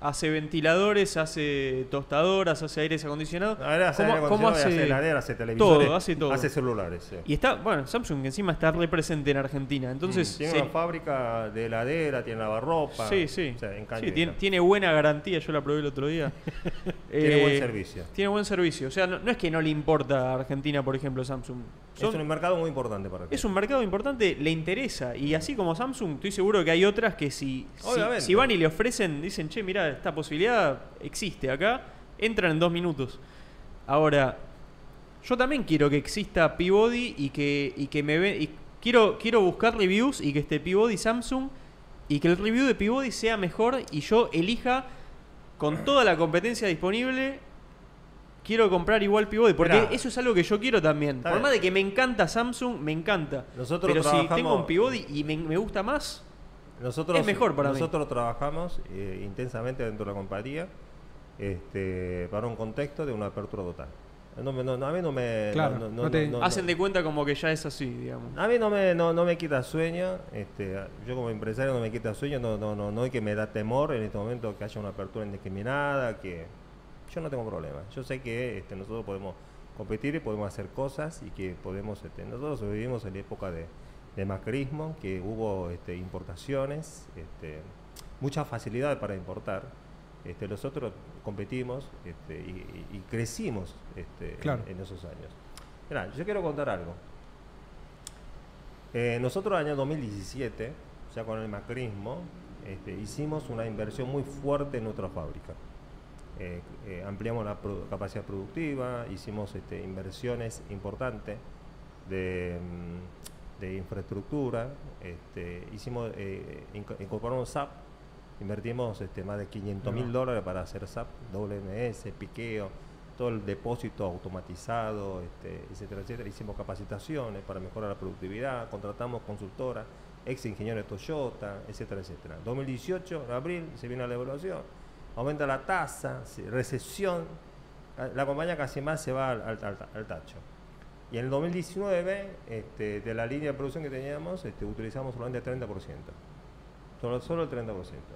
hace ventiladores, hace tostadoras, hace aires acondicionados. Ahora hace ¿Cómo- aire cómo acondicionado, hace hace heladera, hace televisores, todo, hace todo. hace celulares. sí. Y está, bueno, Samsung encima está represente en Argentina, entonces... Mm, tiene una fábrica de heladera, tiene lavarropa. Sí, sí. o sea, en Sí, tiene, tiene buena garantía, yo la probé el otro día. [laughs] Tiene buen Eh, servicio. Tiene buen servicio. O sea, no, no es que no le importa a Argentina, por ejemplo, Samsung. Son- es un mercado muy importante para es un mercado importante, le interesa. Y así como Samsung, estoy seguro que hay otras que si, si, si van y le ofrecen, dicen, che, mira, esta posibilidad existe acá, entran en dos minutos. Ahora, yo también quiero que exista Peabody y que, y que me ve, y quiero, quiero buscar reviews y que esté Peabody Samsung y que el review de Peabody sea mejor y yo elija con toda la competencia disponible quiero comprar igual Peabody porque Mirá. eso es algo que yo quiero también. Por más de que me encanta Samsung, me encanta. Nosotros Pero si tengo un Peabody y me, me gusta más, Nosotros, Es mejor para mí. nosotros trabajamos eh, intensamente dentro de la compañía este, para un contexto de una apertura total. No, me- no, no, a mí no me... Claro, no- no te- hacen de cuenta como que ya es así, digamos. A mí no me, no, no me quita sueño, este, yo como empresario no me quita sueño, no, no, no, no es que me da temor en este momento que haya una apertura indiscriminada, que yo no tengo problema. Yo sé que este, nosotros podemos competir y podemos hacer cosas y que podemos, este, nosotros vivimos en la época de, de macrismo, que hubo este, importaciones, este, mucha facilidad para importar. Este, nosotros competimos este, y, crecimos este, en- Claro. en, esos años. Mirá, yo quiero contar algo. Eh, nosotros en el año 2017, ya con el macrismo, hicimos una inversión muy fuerte en nuestra fábrica. Eh, eh, ampliamos la produ- capacidad productiva, hicimos este, inversiones importantes de, mm, de infraestructura, este, hicimos, eh, inco- incorporamos SAP, invertimos este, más de 500 mil dólares para hacer SAP, WMS, piqueo, todo el depósito automatizado, este, etcétera, etcétera. Hicimos capacitaciones para mejorar la productividad, contratamos consultoras, ex ingenieros de Toyota, etcétera, etcétera. 2018, en abril, se viene la evaluación, aumenta la tasa, recesión, la compañía casi más se va al, al- al- al tacho. Y en el 2019, este, de la línea de producción que teníamos, este, utilizamos solamente el 30%. Solo, solo el 30%.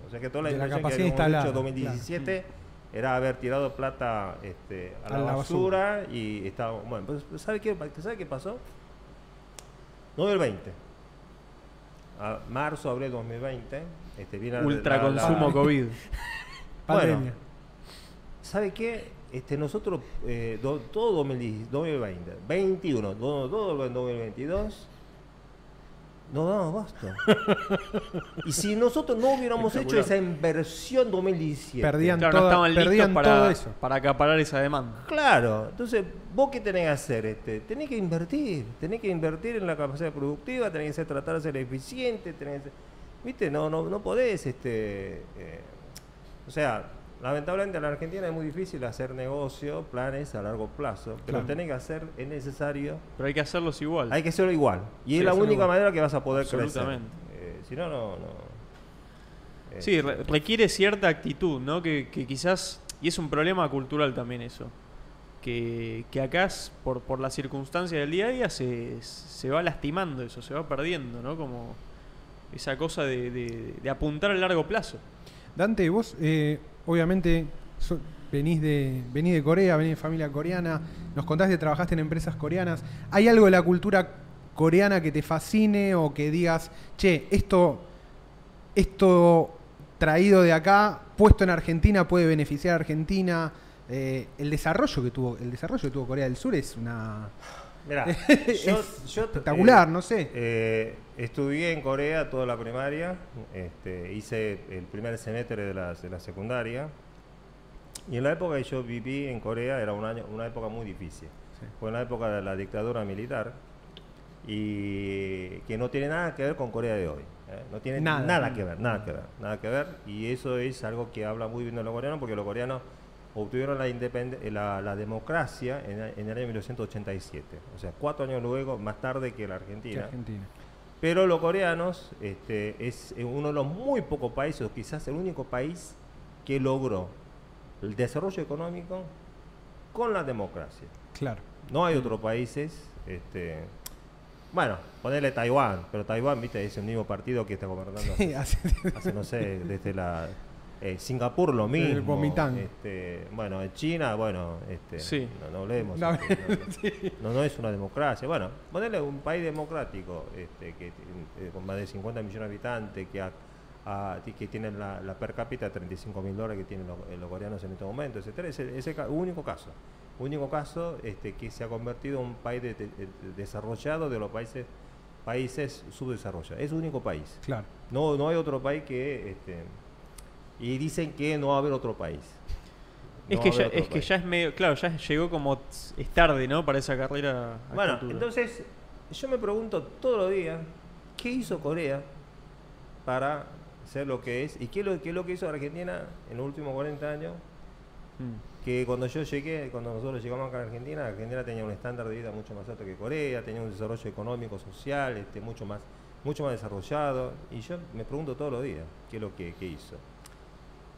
O sea que toda la De la inversión que habíamos instalada, hecho en 2017 era haber tirado plata este, a, la, A la basura, y estaba... Bueno, pues, ¿sabe qué, ¿sabe qué pasó? 2020. A marzo, abril de 2020. Este, viene la- Ultra la- consumo la- COVID. [laughs] Pandemia. ¿Sabe qué? Este, nosotros, eh, do- todo 2010, 2020, 21, todo, todo el 2022, no damos basto. [laughs] y si nosotros no hubiéramos hecho esa inversión 2017, Perdían Claro, no toda- estaban perdían listos todo para, eso. para acaparar esa demanda. Claro, entonces, ¿vos qué tenés que hacer? Este, tenés que invertir, tenés que invertir en la capacidad productiva, tenés que ser, tratar de ser eficiente, tenés que ser- ¿viste? No, no, no podés, este, eh, o sea, lamentablemente en la Argentina es muy difícil hacer negocio, planes a largo plazo, pero Claro. tenés que hacer, es necesario, Pero hay que hacerlos igual. hay que hacerlo igual, y Sí, es la única igual. manera que vas a poder crecer. Absolutamente. Eh, si no, no, no. Eh, Sí, re- requiere cierta actitud, ¿no? Que, que quizás, y es un problema cultural también eso, que, que acá es por, por la circunstancia del día a día se, se va lastimando eso, se va perdiendo, ¿no? Como esa cosa de, de- de apuntar a largo plazo. Dante, vos eh, obviamente so- venís, de, venís de Corea, venís de familia coreana, nos contaste que trabajaste en empresas coreanas. ¿Hay algo de la cultura coreana que te fascine o que digas, che, esto, esto traído de acá, puesto en Argentina, puede beneficiar a Argentina? Eh, el desarrollo que tuvo el desarrollo que tuvo Corea del Sur es una Mirá, [laughs] es yo- yo, espectacular eh, no sé Eh, estudié en Corea toda la primaria, este, hice el primer semestre de la, de la secundaria y en la época que yo viví en Corea era un año, una época muy difícil. Sí. Fue en la época de la dictadura militar y que no tiene nada que ver con Corea de hoy. ¿eh? No tiene Nada. nada. que ver, nada que ver, nada que ver. Y eso es algo que habla muy bien de los coreanos, porque los coreanos obtuvieron la, la, la democracia en, el- en el año 1987. O sea, cuatro años luego, más tarde que la Que Argentina. Pero los coreanos este, es uno de los muy pocos países, o quizás el único país, que logró el desarrollo económico con la democracia. Claro. No hay otros países, este, bueno, ponerle Taiwán, pero Taiwán, viste, es el mismo partido que está gobernando Sí, [laughs] hace, hace, no sé, desde la... eh, Singapur lo mismo. El. Este, bueno, en China, bueno, este, Sí. no, no hablemos. No, este, no, [laughs] no, no es una democracia. Bueno, ponerle un país democrático este, que eh, con más de 50 millones de habitantes, que, ha- ha- ti- que tienen la, la per cápita 35 mil dólares que tienen los, eh, los coreanos en este momento, etcétera. Es el, es el ca- único caso. Único caso este, que se ha convertido en un país de- de- de- desarrollado de los países países subdesarrollados. Es el único país. Claro. No, no hay otro país que... Este, y dicen que no va a haber otro país. Es que, ya, es que país. ya es medio. Claro, ya llegó como. Es tarde, ¿no? Para esa carrera. Bueno, entonces yo me pregunto todos los días, ¿qué hizo Corea para ser lo que es? ¿Y qué es lo, qué es lo que hizo Argentina en los últimos 40 años? Mm. Que cuando yo llegué, cuando nosotros llegamos acá a Argentina, Argentina tenía un estándar de vida mucho más alto que Corea, tenía un desarrollo económico, social, este, mucho más mucho más desarrollado. Y yo me pregunto todos los días, ¿qué es lo que, que hizo?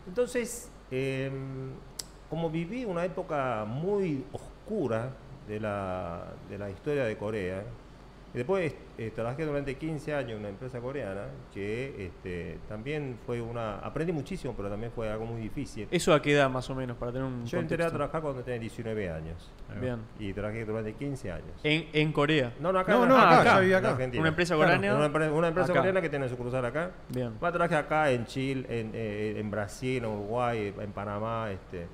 Entonces, em, como viví una época muy oscura de la, de la historia de Corea, después eh, trabajé durante 15 años en una empresa coreana que este, también fue una... Aprendí muchísimo, pero también fue algo muy difícil. ¿Eso a qué edad más o menos? Para tener un. Yo entré a contexto? trabajar cuando tenía 19 años Bien. y trabajé durante 15 años. En, en Corea. No, no, acá. No, en no, acá, en acá. Argentina. Una empresa Claro, coreana. Una, empre- una empresa acá. coreana que tiene sucursal acá. Bien. Va, trabajé acá, en Chile, en, eh, en Brasil, en Uruguay, en Panamá. Este,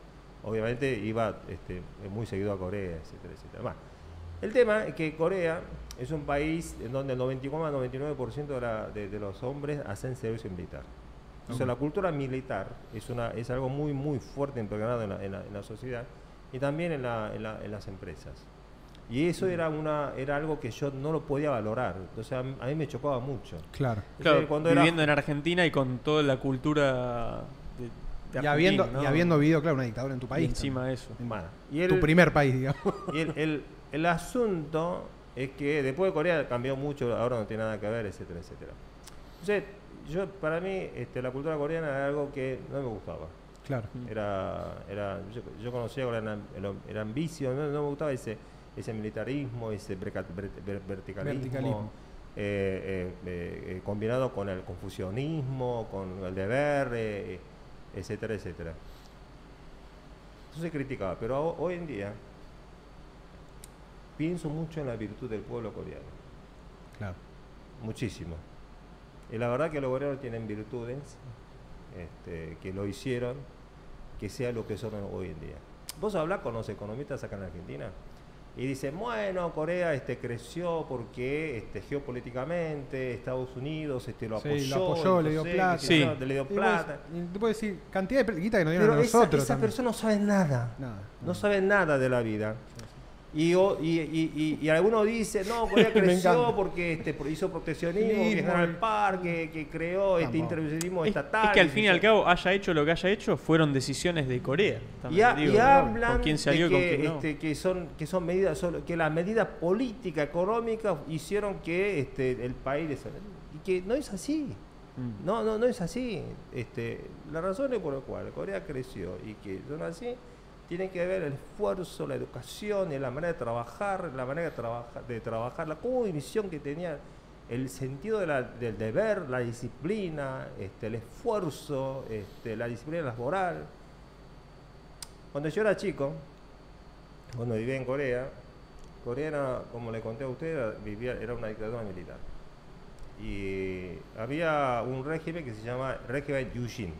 obviamente iba este, muy seguido a Corea, etcétera, etcétera. Bueno, el tema es que Corea es un país en donde el 99,99% de, la- de, de los hombres hacen servicio militar. Entonces Ok. la cultura militar es, una, es algo muy, muy fuerte impregnado en la, en la- en la sociedad y también en, la- en la- en las empresas. Y eso era, una, era algo que yo no lo podía valorar. Entonces a mí, a mí me chocaba mucho. Claro. Entonces, Claro, era- viviendo en Argentina y con toda la cultura de, de Y Argentina, habiendo, ¿no? y habiendo vivido, claro, una dictadura en tu Y país. encima de eso. Bueno, y Tu primer país, digamos. y el, el- el asunto es que después de Corea cambió mucho, ahora no tiene nada que ver, etcétera, etcétera. Entonces, yo, para mí, este, la cultura coreana era algo que no me gustaba. Claro. Mm. Era, era, yo, yo conocía el, el ambicio, no, no me gustaba ese, ese militarismo, ese breca- ver- ver- verticalismo, Verticalismo. eh, eh, eh, eh, combinado con el confucianismo, con el deber, eh, etcétera, etcétera. Eso se criticaba, pero ho- hoy en día pienso mucho en la virtud del pueblo coreano, Claro. muchísimo. Y la verdad que los coreanos tienen virtudes este, que lo hicieron que sea lo que son hoy en día. Vos hablás con los economistas acá en Argentina y dicen, bueno, Corea este, creció porque este, geopolíticamente Estados Unidos este, lo Sí, apoyó, lo apoyó, le dio plata. Sí. le dio plata. y te puedo decir, cantidad de guita que nos dieron Pero a esa, nosotros. esa también. persona no sabe nada. Nada. No saben nada de la vida. O- y, y, y, y alguno dice, no, [laughs] Corea creció porque este, hizo proteccionismo, que generó el y- parque, que creó este intervencionismo Es, estatal. es que al fin y al cabo, haya hecho lo que haya hecho, fueron decisiones de Corea. Y, también, ha- digo, y ¿no? hablan Con quién se alió de y con que, quién no. este, que son que son medidas solo- que las medidas políticas económicas hicieron que este, el país y que no es así Mm. no no no es así este las razones por las cuales Corea creció y que son así tienen que ver el esfuerzo la educación la manera de trabajar la manera de trabajar de trabajar la que tenía el sentido de la- del deber la disciplina este, el esfuerzo este, la disciplina laboral cuando yo era chico, cuando vivía en Corea, Corea era, como le conté a usted, era, vivía, era una dictadura militar. Y había un régimen que se llama régimen Yushin.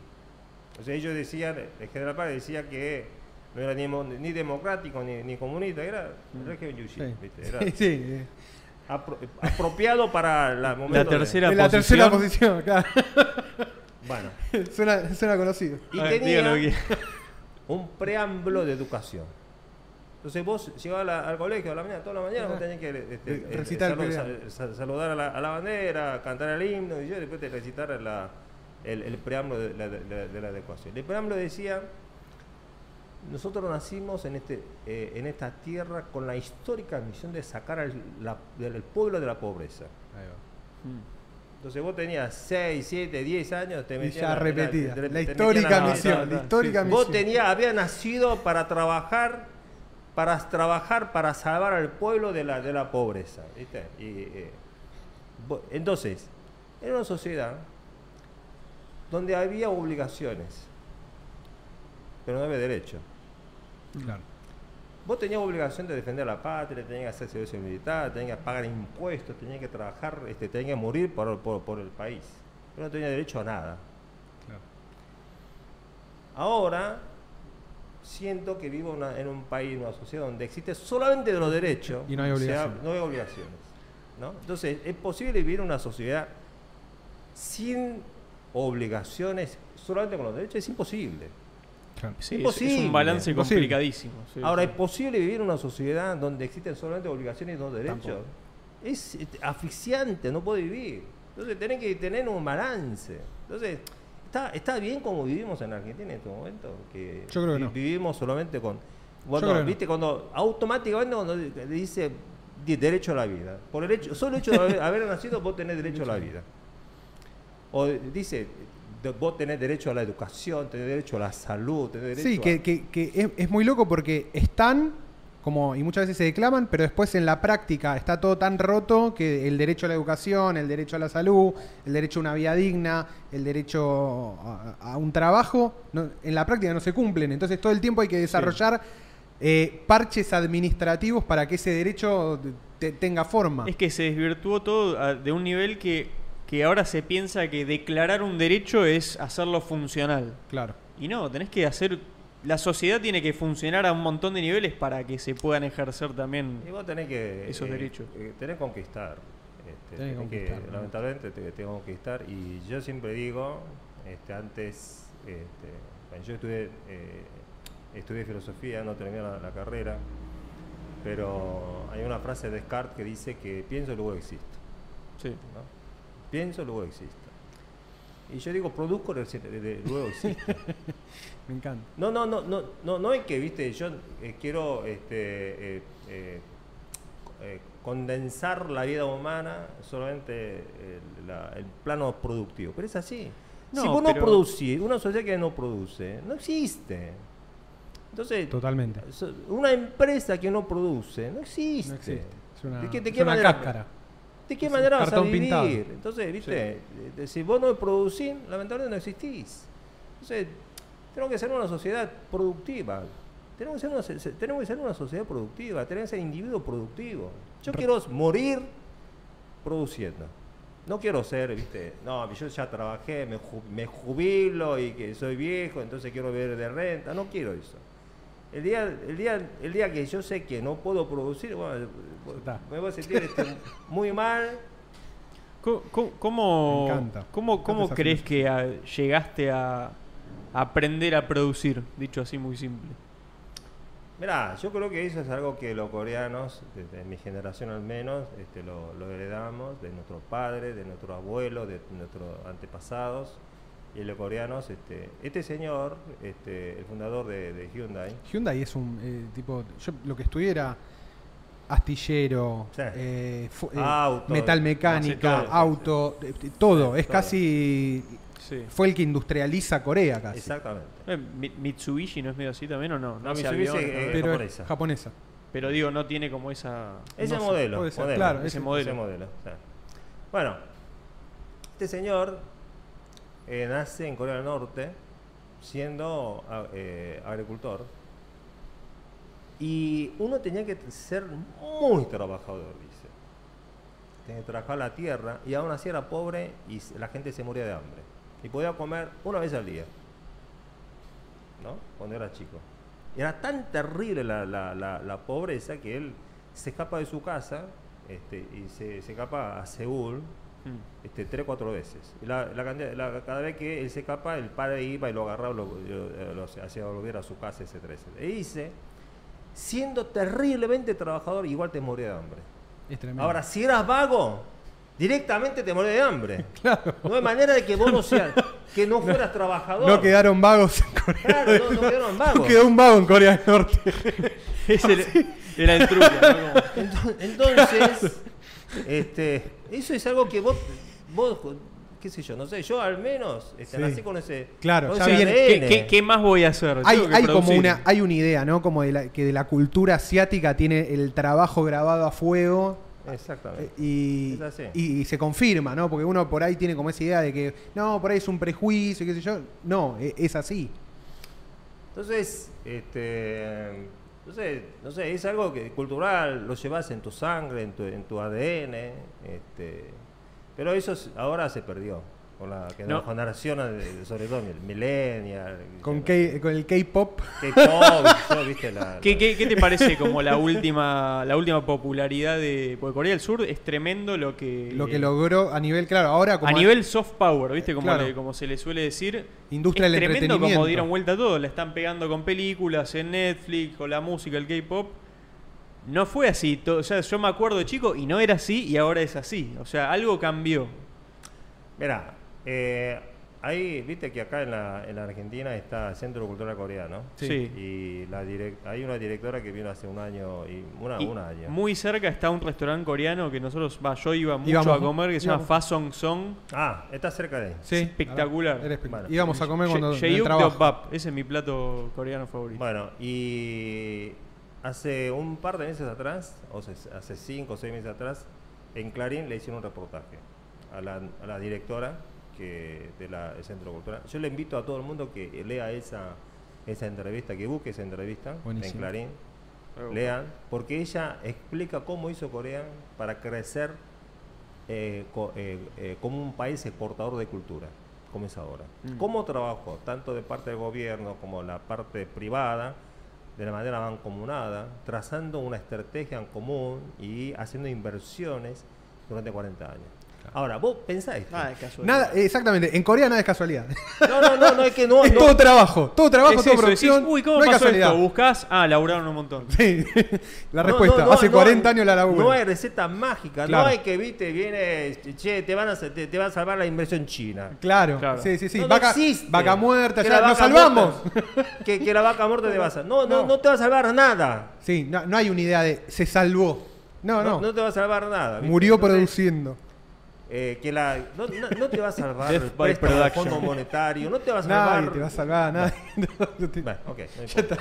O sea, ellos decían, el general Paz decía que no era ni, ni democrático ni, ni comunista, era el régimen Yushin. Sí. ¿viste? Era [laughs] Sí, sí. apro- apropiado para la, La de- tercera En la posición. tercera posición, claro. [laughs] Bueno, suena, suena conocido. y ver, tenía dígalo [laughs] un preámbulo de educación. Entonces vos llegabas la- al colegio a la mañana, toda la mañana, vos tenías que este, Eh, eh, recitar saludar a la, a la bandera, cantar el himno y yo después te recitar la, el, el preámbulo de la, de de la adecuación. El preámbulo decía, nosotros nacimos en, este, eh, en esta tierra con la histórica misión de sacar al la- del pueblo de la pobreza. Ahí va. Mm. Entonces vos tenías 6, 7, 10 años, te Y metían ya repetida. La histórica la- misión. no, La no, histórica sí, sí. Vos tenías, habías nacido para trabajar, para trabajar, para salvar al pueblo de la, de la pobreza. ¿viste? Y, eh, entonces, era una sociedad donde había obligaciones, pero no había derecho. Claro. Vos tenías obligación de defender la patria, tenías que hacer servicio militar, tenías que pagar impuestos, tenías que trabajar, este, tenías que morir por, por- por el país. Pero no tenías derecho a nada. Claro. Ahora siento que vivo una- en un país, en una sociedad donde existe solamente de los derechos. Y no hay o sea, obligaciones. no hay obligaciones. ¿no? Entonces, ¿es posible vivir en una sociedad sin obligaciones, solamente con los derechos? Es imposible. Claro. Sí, es- es, un balance Imposible. complicadísimo. sí, Ahora, sí. ¿es posible vivir en una sociedad donde existen solamente obligaciones y no derechos? Tampoco. Es eh, asfixiante, no puede vivir. Entonces, tenés que tener un balance. Entonces, ¿está, está bien como vivimos en Argentina en este momento? Que Yo creo que no. Vivimos solamente con... Cuando, creo que no. ¿viste? Cuando automáticamente cuando di- dice di- derecho a la vida. Por el hecho, solo el hecho de haber, [laughs] haber nacido, vos tenés derecho a la vida. O dice, vos tenés derecho a la educación, tenés derecho a la salud, tenés derecho Sí, a... que, que- que es, es muy loco porque están, como, y muchas veces se declaman, pero después en la práctica está todo tan roto que el derecho a la educación, el derecho a la salud, el derecho a una vida digna, el derecho a, a un trabajo, no- en la práctica no se cumplen. Entonces todo el tiempo hay que desarrollar eh, parches administrativos para que ese derecho te- tenga forma. Es que se desvirtuó todo a- de un nivel que, que ahora se piensa que declarar un derecho es hacerlo funcional. Claro. Y no, tenés que hacer... La sociedad tiene que funcionar a un montón de niveles para que se puedan ejercer también. Y vos tenés que. Esos eh, derechos. eh, tenés que conquistar. Este, Tenés que conquistar, ¿no? Lamentablemente te, tenés que conquistar. Y yo siempre digo, este, antes, este, yo estudié, eh, estudié filosofía, no terminé la, la carrera. Pero hay una frase de Descartes que dice que pienso, luego existo. Sí. ¿no? Pienso, luego existo. Y yo digo, produzco, luego existo. [laughs] Me encanta. No, no, no, no, no, no es que, viste, yo eh, quiero este, eh, eh, condensar la vida humana solamente el, la- el plano productivo, pero es así. No, si vos no pero- producís, una sociedad que no produce, no existe. Entonces, Totalmente. una empresa que no produce, no existe. No existe. Es una, ¿De qué, de es una cáscara. ¿De qué manera vas a vivir? pintado. Entonces, ¿viste? Si vos no producís, lamentablemente no existís. Entonces, tenemos que ser una sociedad productiva. Tenemos que ser una, tenemos que ser una sociedad productiva, tenemos que ser individuo productivo. Yo quiero morir produciendo. No quiero ser, ¿viste? No, yo ya trabajé, me, ju- me jubilo y que soy viejo, entonces quiero vivir de renta. No quiero eso. El día, el día, el día que yo sé que no puedo producir, bueno. Me voy a sentir este, muy mal. ¿Cómo, cómo- cómo- Me encanta. cómo- Me crees que ah, llegaste a aprender a producir? Dicho así muy simple. Mirá, yo creo que eso es algo que los coreanos, desde mi generación al menos, este, lo, lo heredamos de nuestros padres, de nuestros abuelos, de nuestros antepasados. Y los coreanos, este, este señor, este, el fundador de, de Hyundai, Hyundai es un eh, tipo. Yo lo que estudié era astillero, Sí. eh, eh, Auto, metal mecánica, todo, auto, todo. Sí, es todo. casi. Sí. Fue el que industrializa Corea casi. exactamente. Eh, Mi- ¿Mitsubishi no es medio así también o no? No, Mitsubishi, eh. Pero japonesa. es japonesa. Pero digo, no tiene como esa... Ese No modelo, puede ser, modelo, claro, ese ese- modelo. ese modelo. Bueno, este señor eh, nace en Corea del Norte siendo a- eh, agricultor y uno tenía que ser muy trabajador, dice. Tenía que trabajar la tierra y aún así era pobre y la gente se moría de hambre. Y podía comer una vez al día, ¿no? Cuando era chico. Era tan terrible la, la- la- la pobreza que él se escapa de su casa este, y se, se escapa a Seúl Mm. este, tres o cuatro veces. La- la cada vez que él se escapa, el padre iba y lo agarraba, lo, lo- lo hacía volver a su casa, etcétera. E dice siendo terriblemente trabajador, igual te morías de hambre. Es tremendo. Ahora, si eras vago, directamente te morías de hambre. [laughs] No hay manera de que vos no seas, [laughs] que no fueras trabajador. no quedaron vagos en Corea. Claro, no, no quedaron No vagos. quedó un vago en Corea del Norte. [laughs] Ese era- era el truco. ¿no? Entonces, este, eso es algo que vos, vos, qué sé yo, no sé, yo al menos este, Sí. nací con ese, Claro, con ya ese viene- ¿Qué, ADN. qué, qué más voy a hacer? hay como una hay una idea, ¿no? Como de la, que de la cultura asiática tiene el trabajo grabado a fuego. Exactamente. eh, Y, Es así. y- y se confirma, ¿no? Porque uno por ahí tiene como esa idea de que, no, por ahí es un prejuicio, qué sé yo. No, e- es así. Entonces, este, no sé, no sé, es algo que cultural, lo llevas en tu sangre, en tu, en tu ADN, este, pero eso es- ahora se perdió con la, que No. generación, sobre todo el millennial, Con. K- con el K-pop. K-pop, [laughs] ¿viste? La- ¿Qué, la- qué, qué te parece como la última la última popularidad de porque Corea del Sur es tremendo lo que Lo que logró a nivel, claro, ahora como a nivel soft power, ¿viste? Como, Claro. le- como se le suele decir. Industria es del tremendo entretenimiento. como dieron vuelta a todo. La están pegando con películas, en Netflix, con la música, el K-pop. No fue así. o sea, yo me acuerdo de chico y no era así y ahora es así. O sea, algo cambió. Mira, eh, ahí, viste que acá en la, en la Argentina está el Centro Cultural Coreano. Sí. Y la hay una directora que vino hace un año y una, Y un año. muy cerca está un restaurante coreano que nosotros, va, yo iba mucho Íbamos- a comer que se llama íbamos. Fasong Song. Ah, está cerca de ahí. Sí, espectacular. era espect- Bueno. Íbamos a comer cuando en el Sheyuk trabajo. Deopbap, ese es mi plato coreano favorito. Bueno, y hace un par de meses atrás, o sea, hace cinco o seis meses atrás, en Clarín le hicieron un reportaje a la, a la directora que de la, del Centro Cultural. Yo le invito a todo el mundo que lea esa, esa entrevista, que busque esa entrevista Buenísimo. en Clarín. Oh. Lean, porque ella explica cómo hizo Corea para crecer eh, co- eh, eh, como un país exportador de cultura, como es ahora. Mm. Cómo trabajó, tanto de parte del gobierno como la parte privada, de la manera mancomunada, trazando una estrategia en común y haciendo inversiones durante 40 años. Ahora, vos pensás esto. Nada de casualidad. Nada, exactamente, en Corea nada es casualidad. No, no, no, no es que no. [laughs] es no- todo trabajo, todo trabajo, Es toda eso, producción. decís, Uy, ¿cómo no hay pasó casualidad. esto? Buscás, ah, laburaron un montón. Sí, [laughs] la respuesta, no, no, hace no 40 hay- años la laburo. No hay receta mágica, Claro. no hay que, viste, viene, che, te van a, te, te va a salvar la inversión china. Claro, Claro. sí, sí, sí. No, no vaca, existe. vaca muerta, ya nos salvamos. muerta- que, que la vaca muerta te va a salvar. No, no, No. te va a salvar nada. Sí, no, no hay una idea de se salvó. No, no. No, te va a salvar nada. ¿viste? Murió Entonces, produciendo. Eh, que la, no, no- no te va a salvar el préstamo del. Fondo Monetario, no te va a salvar. Nadie te va a salvar, nadie. Bueno, [laughs] ok, no importa.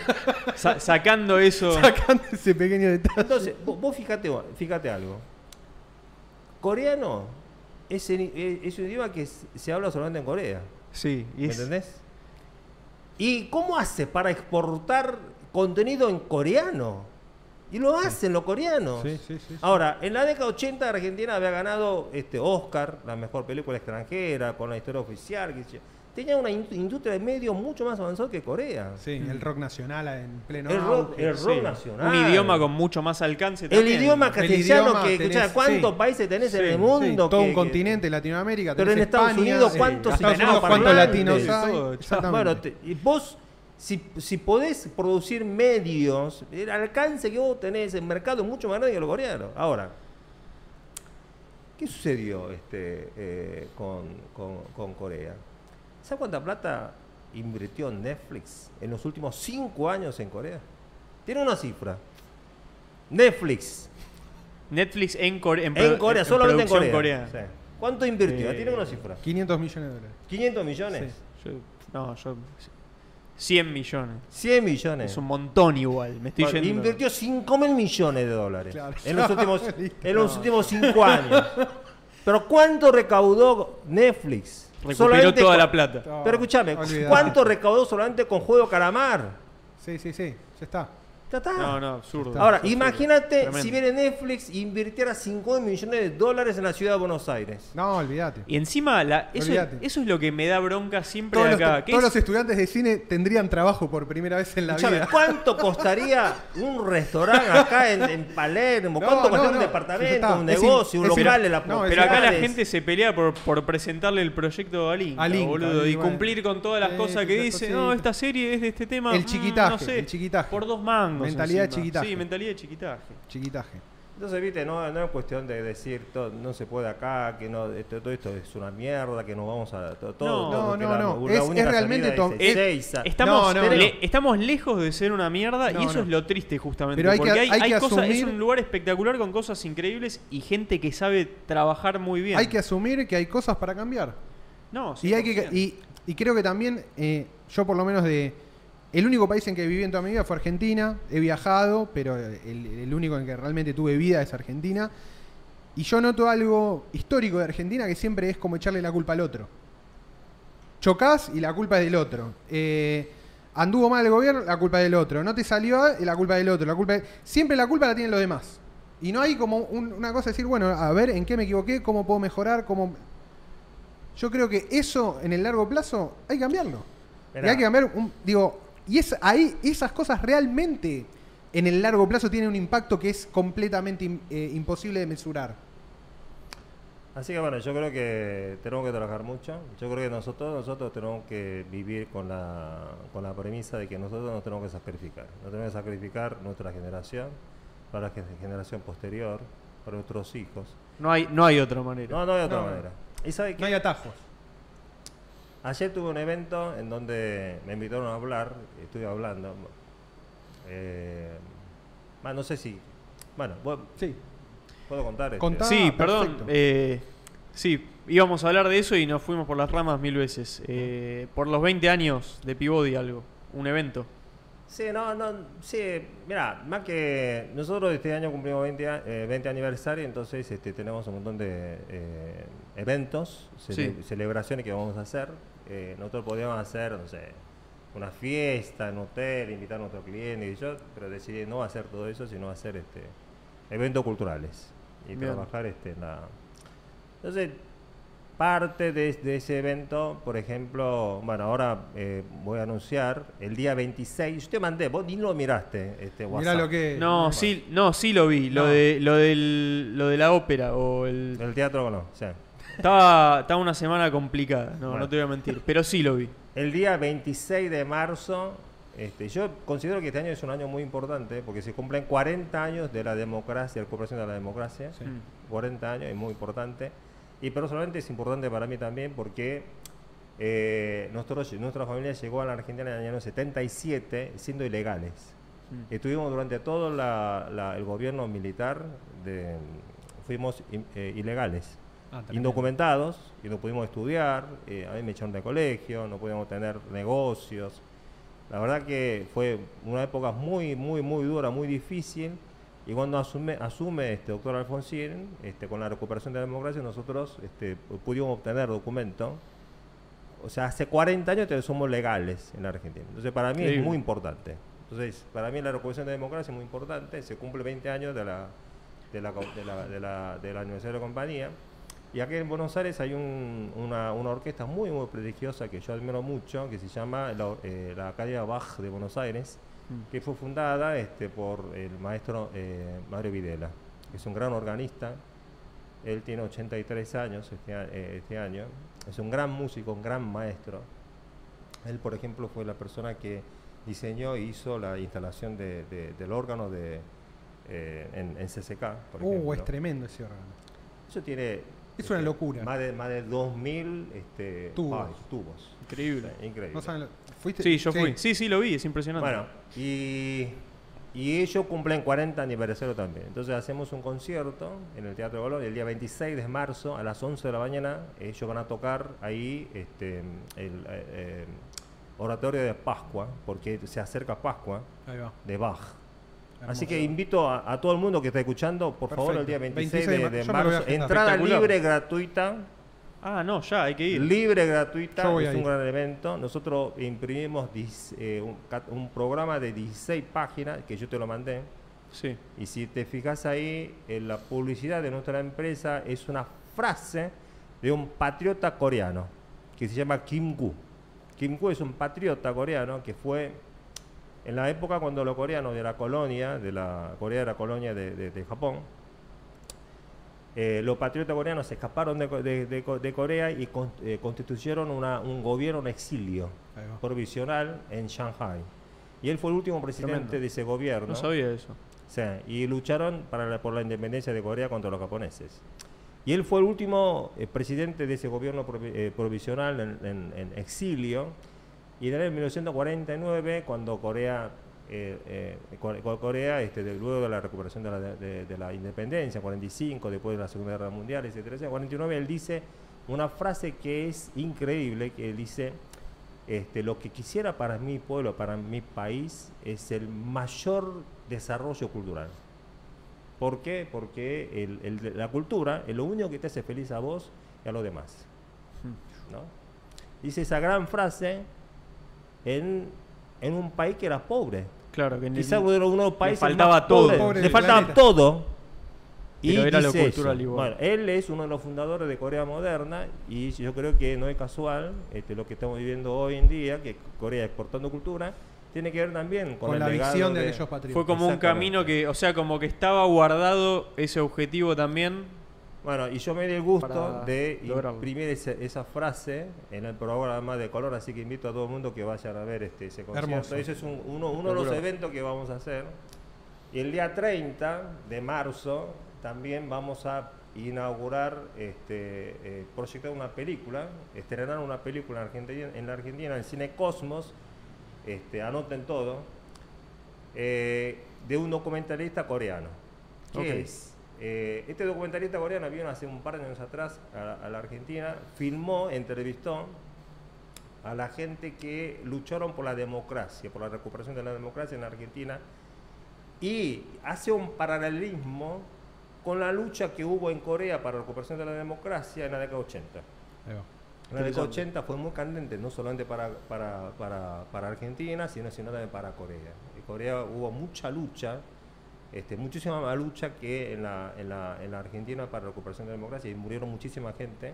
Sa- sacando eso. Sacando ese pequeño detalle. Entonces, vos, vos fíjate, fíjate algo. Coreano es, el- es un idioma que se habla solamente en Corea. Sí, y ¿Me es- entendés? ¿Y cómo hace para exportar contenido en coreano? Y lo hacen los coreanos. Sí, sí, sí, sí. Ahora, en la década 80 Argentina había ganado este Oscar, la mejor película extranjera, con la historia oficial. yo. Tenía una in- industria de medios mucho más avanzada que Corea. Sí, el rock nacional en pleno El rock, auge. el rock sí. nacional. Un idioma con mucho más alcance El también. idioma El castellano idioma que, tenés- escuchá, ¿cuántos sí. países tenés en el sí, mundo? todo que- un que- continente, Latinoamérica. Pero en Estados España, Unidos, ¿cuántos Estados Unidos? ¿cuántos latinos hay? todo. Exactamente. Bueno, te- y vos, si, si podés producir medios, el alcance que vos tenés en mercado es mucho más grande que los coreanos. Ahora, ¿qué sucedió este, eh, con, con- con Corea? ¿Sabes cuánta plata invirtió Netflix en los últimos cinco años en Corea? Tiene una cifra. Netflix, Netflix en, Core- en, en Corea, solamente en Corea. Sí. ¿Cuánto invirtió? Eh, Tiene una cifra. 500 millones de dólares. 500 millones. Yo- no, yo. 100 millones. 100 millones. Es un montón igual. Me estoy Bueno, yendo. Invirtió 5 mil millones de dólares Claro. en los últimos, [laughs] en los últimos 5 años. Pero ¿cuánto recaudó Netflix? Recuperó Solamente toda con- la plata. Pero escúchame. ¿cuánto recaudó solamente con Juego Calamar? Sí, sí, sí, ya está. Ya está. No, no, absurdo. Ahora, absurdo. imagínate Tremendo. si viene Netflix e invirtiera 5 millones de dólares en la ciudad de Buenos Aires. No, olvídate. Y encima, la, eso, es lo que me da bronca siempre Todos, los, acá. que todos es- los estudiantes de cine tendrían trabajo por primera vez en la Escuchame, vida. ¿cuánto costaría un restaurante acá en, en [laughs] Palermo? No, ¿Cuánto no, costaría no. un departamento, está. un negocio, un local en la no, es Pero acá la gente se pelea por, por presentarle el proyecto Al Inca, boludo, y cumplir con todas las cosas que dice. No, esta serie es de este tema. El mm, chiquitaje, no sé, el chiquitaje. Por dos mangos. Mentalidad de encima. chiquitaje. Sí, mentalidad de chiquitaje. Chiquitaje. Entonces, viste, no, no es cuestión de decir todo, no se puede acá, que no, esto, todo esto es una mierda, que nos vamos a. Todo, todo, No, que no, la- no, la es- es realmente es es- Ezeiza. Estamos, No, no, le- no. estamos lejos de ser una mierda No, y eso no. es lo triste justamente. Pero hay que- porque hay, hay hay que cosas- es asumir- un lugar espectacular con cosas increíbles y gente que sabe trabajar muy bien. Hay que asumir que hay cosas para cambiar. No, Y, hay que, 100%. y, y creo que también, eh, yo por lo menos de... El único país en que viví en toda mi vida fue Argentina. He viajado, pero el, el único en que realmente tuve vida es Argentina. Y yo noto algo histórico de Argentina que siempre es como echarle la culpa al otro. Chocás y la culpa es del otro. Eh, anduvo mal el gobierno, la culpa es del otro. No te salió, y la culpa es del otro. La culpa Siempre la culpa la tienen los demás. Y no hay como un- una cosa de decir, bueno, a ver en qué me equivoqué, cómo puedo mejorar, cómo... Yo creo que eso en el largo plazo hay que cambiarlo. Y hay que cambiar, un, digo, y es ahí esas cosas realmente en el largo plazo tienen un impacto que es completamente eh, imposible de mesurar. Así que bueno, yo creo que tenemos que trabajar mucho. Yo creo que nosotros nosotros tenemos que vivir con la, con la premisa de que nosotros nos tenemos que sacrificar. Nos tenemos que sacrificar nuestra generación, para la gen- generación posterior, para nuestros hijos. no, hay, no hay otra manera. No, no hay otra No. manera. ¿Y sabe qué? No hay atajos. Ayer tuve un evento en donde me invitaron a hablar, estuve hablando. Eh, bueno, no sé si. Bueno, Sí. puedo contar. este? Sí, Ah, perdón. eh, sí, íbamos a hablar de eso y nos fuimos por las ramas mil veces. Eh, por los 20 años de Pivodi algo, un evento. Sí, no, no, sí, mira, más que nosotros este año cumplimos 20, a- eh, 20 aniversario, entonces este, tenemos un montón de eh, eventos, cele- Sí. celebraciones que vamos a hacer. Eh, nosotros podíamos hacer, no sé, una fiesta en hotel, invitar a nuestros clientes y yo, pero decidí no hacer todo eso, sino hacer este eventos culturales y Bien. trabajar este, en la... Entonces, parte de, de ese evento, por ejemplo, bueno, ahora eh, voy a anunciar el día 26. Yo te mandé, vos ni lo miraste este WhatsApp. Mirá lo que. No, sí, no, sí lo vi. Lo de lo del lo de la ópera o el El teatro no, sí. Estaba estaba una semana complicada, no, Bueno. no te voy a mentir, pero sí lo vi. El día 26 de marzo, este, yo considero que este año es un año muy importante porque se cumplen 40 años de la democracia, de la recuperación de la democracia. Mm. 40 años, es muy importante. Y personalmente es importante para mí también porque eh, nosotros, nuestra familia llegó a la Argentina en el año 77 siendo ilegales. Mm. Estuvimos durante todo la- la- el gobierno militar, de, fuimos in- eh, ilegales, Ah, indocumentados, y no pudimos estudiar, eh, a mí me echaron de colegio, no podíamos tener negocios. La verdad que fue una época muy, muy, muy dura, muy difícil. Y cuando asume, asume este doctor Alfonsín, este, con la recuperación de la democracia, nosotros este, pudimos obtener documento. O sea, hace 40 años que somos legales en la Argentina. Entonces, para mí Increíble. es muy importante. Entonces, para mí la recuperación de la democracia es muy importante. Se cumple 20 años de la, de la, co- de la, de la, de la aniversario de la compañía. Y aquí en Buenos Aires hay un- una, una orquesta muy, muy prestigiosa que yo admiro mucho, que se llama la, eh, la Academia Bach de Buenos Aires, Mm. que fue fundada este, por el maestro eh, Mario Videla, que es un gran organista. Él tiene 83 años este, eh, este año. Es un gran músico, un gran maestro. Él, por ejemplo, fue la persona que diseñó e hizo la instalación de- de- del órgano de, eh, en, en CCK, por Uh, ejemplo. es tremendo ese órgano. Eso tiene... Es una locura. Más de, más de 2.000 este, Tubos. tubos. Increíble. Sí, increíble. No saben lo- ¿Fuiste? Sí, yo fui. Sí, sí, lo vi, es impresionante. Bueno, y, y ellos cumplen 40 aniversario también. Entonces hacemos un concierto en el Teatro Colón el día 26 de marzo a las 11 de la mañana. Ellos van a tocar ahí este, el eh, eh, oratorio de Pascua, porque se acerca Pascua Ahí va. de Bach. Hermoso. Así que invito a, a todo el mundo que está escuchando, por favor, el día Perfecto. 26, 26 de de, marzo. Entrada libre, gratuita. Ah, no, ya, hay que ir. Libre, gratuita, es un ir. gran evento. Nosotros imprimimos dis- eh, un, un programa de 16 páginas que yo te lo mandé. Sí. Y si te fijas ahí, en la publicidad de nuestra empresa es una frase de un patriota coreano que se llama Kim Gu. Kim Gu es un patriota coreano que fue en la época cuando los coreanos de la colonia, de la Corea era colonia de, de- de Japón, eh, los patriotas coreanos se escaparon de, de- de Co- de Corea y con- eh, constituyeron una- un gobierno en exilio provisional en Shanghai. Y él fue el último presidente Tremendo. de ese gobierno. No sabía eso. Sí, y lucharon para la- por la independencia de Corea contra los japoneses. Y él fue el último eh, presidente de ese gobierno provi- eh, provisional en, en- en exilio. Y en el 1949, cuando Corea, eh, eh, Co- Co- Corea este, de- luego de la recuperación de la, de- de la independencia, 45, después de la Segunda Guerra Mundial, etcétera, etcétera, 49, él dice una frase que es increíble, que él dice, este, lo que quisiera para mi pueblo, para mi país, es el mayor desarrollo cultural. ¿Por qué? Porque el- el- la cultura es lo único que te hace feliz a vos y a los demás. ¿no? Dice esa gran frase en, en un país que era pobre. Claro, que en el- Quizás uno de los países faltaba más todo. Pobre le faltaba planeta. todo. Pero era lo dice cultural eso. Bueno, él es uno de los fundadores de Corea Moderna y yo creo que no es casual este, lo que estamos viviendo hoy en día, que Corea exportando cultura, tiene que ver también con, Con el la visión de aquellos patriotas. Fue como un camino que, o sea, como que estaba guardado ese objetivo también. Bueno, y yo me di el gusto de lograrlo. imprimir esa, esa frase en el programa de color, así que invito a todo el mundo que vayan a ver este, ese concierto. Hermoso. Ese es un- uno, uno de los eventos que vamos a hacer. Y el día 30 de marzo también vamos a inaugurar, este, eh, proyectar una película, estrenar una película en Argentina, en la Argentina, en el Cine Cosmos, este, anoten todo, eh, de un documentalista coreano. ¿Qué es? Eh, este documentalista coreano vino hace un par de años atrás a, a la Argentina, filmó, entrevistó a la gente que lucharon por la democracia, por la recuperación de la democracia en Argentina, y hace un paralelismo con la lucha que hubo en Corea para la recuperación de la democracia en la década 80. Ahí va. En la década Interesante. 80 fue muy candente, no solamente para, para, para, para Argentina, sino, sino también para Corea. En Corea hubo mucha lucha, este, muchísima más lucha que en la, en, la, en la Argentina para la recuperación de la democracia y murieron muchísima gente.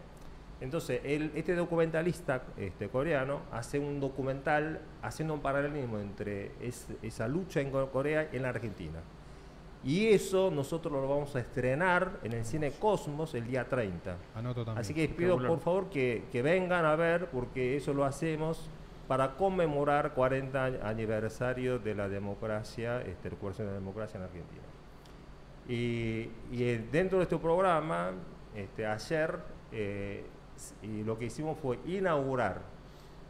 Entonces, él, este documentalista este, coreano hace un documental haciendo un paralelismo entre es- esa lucha en Co- Corea y en la Argentina. Y eso nosotros lo vamos a estrenar en el cine Cosmos el día 30. Anoto también. Así que pido por favor que, que vengan a ver porque eso lo hacemos para conmemorar 40 años- aniversario de la democracia, este, recuperación de la democracia en Argentina. Y, y, eh, dentro de este programa, este, ayer, eh, lo que hicimos fue inaugurar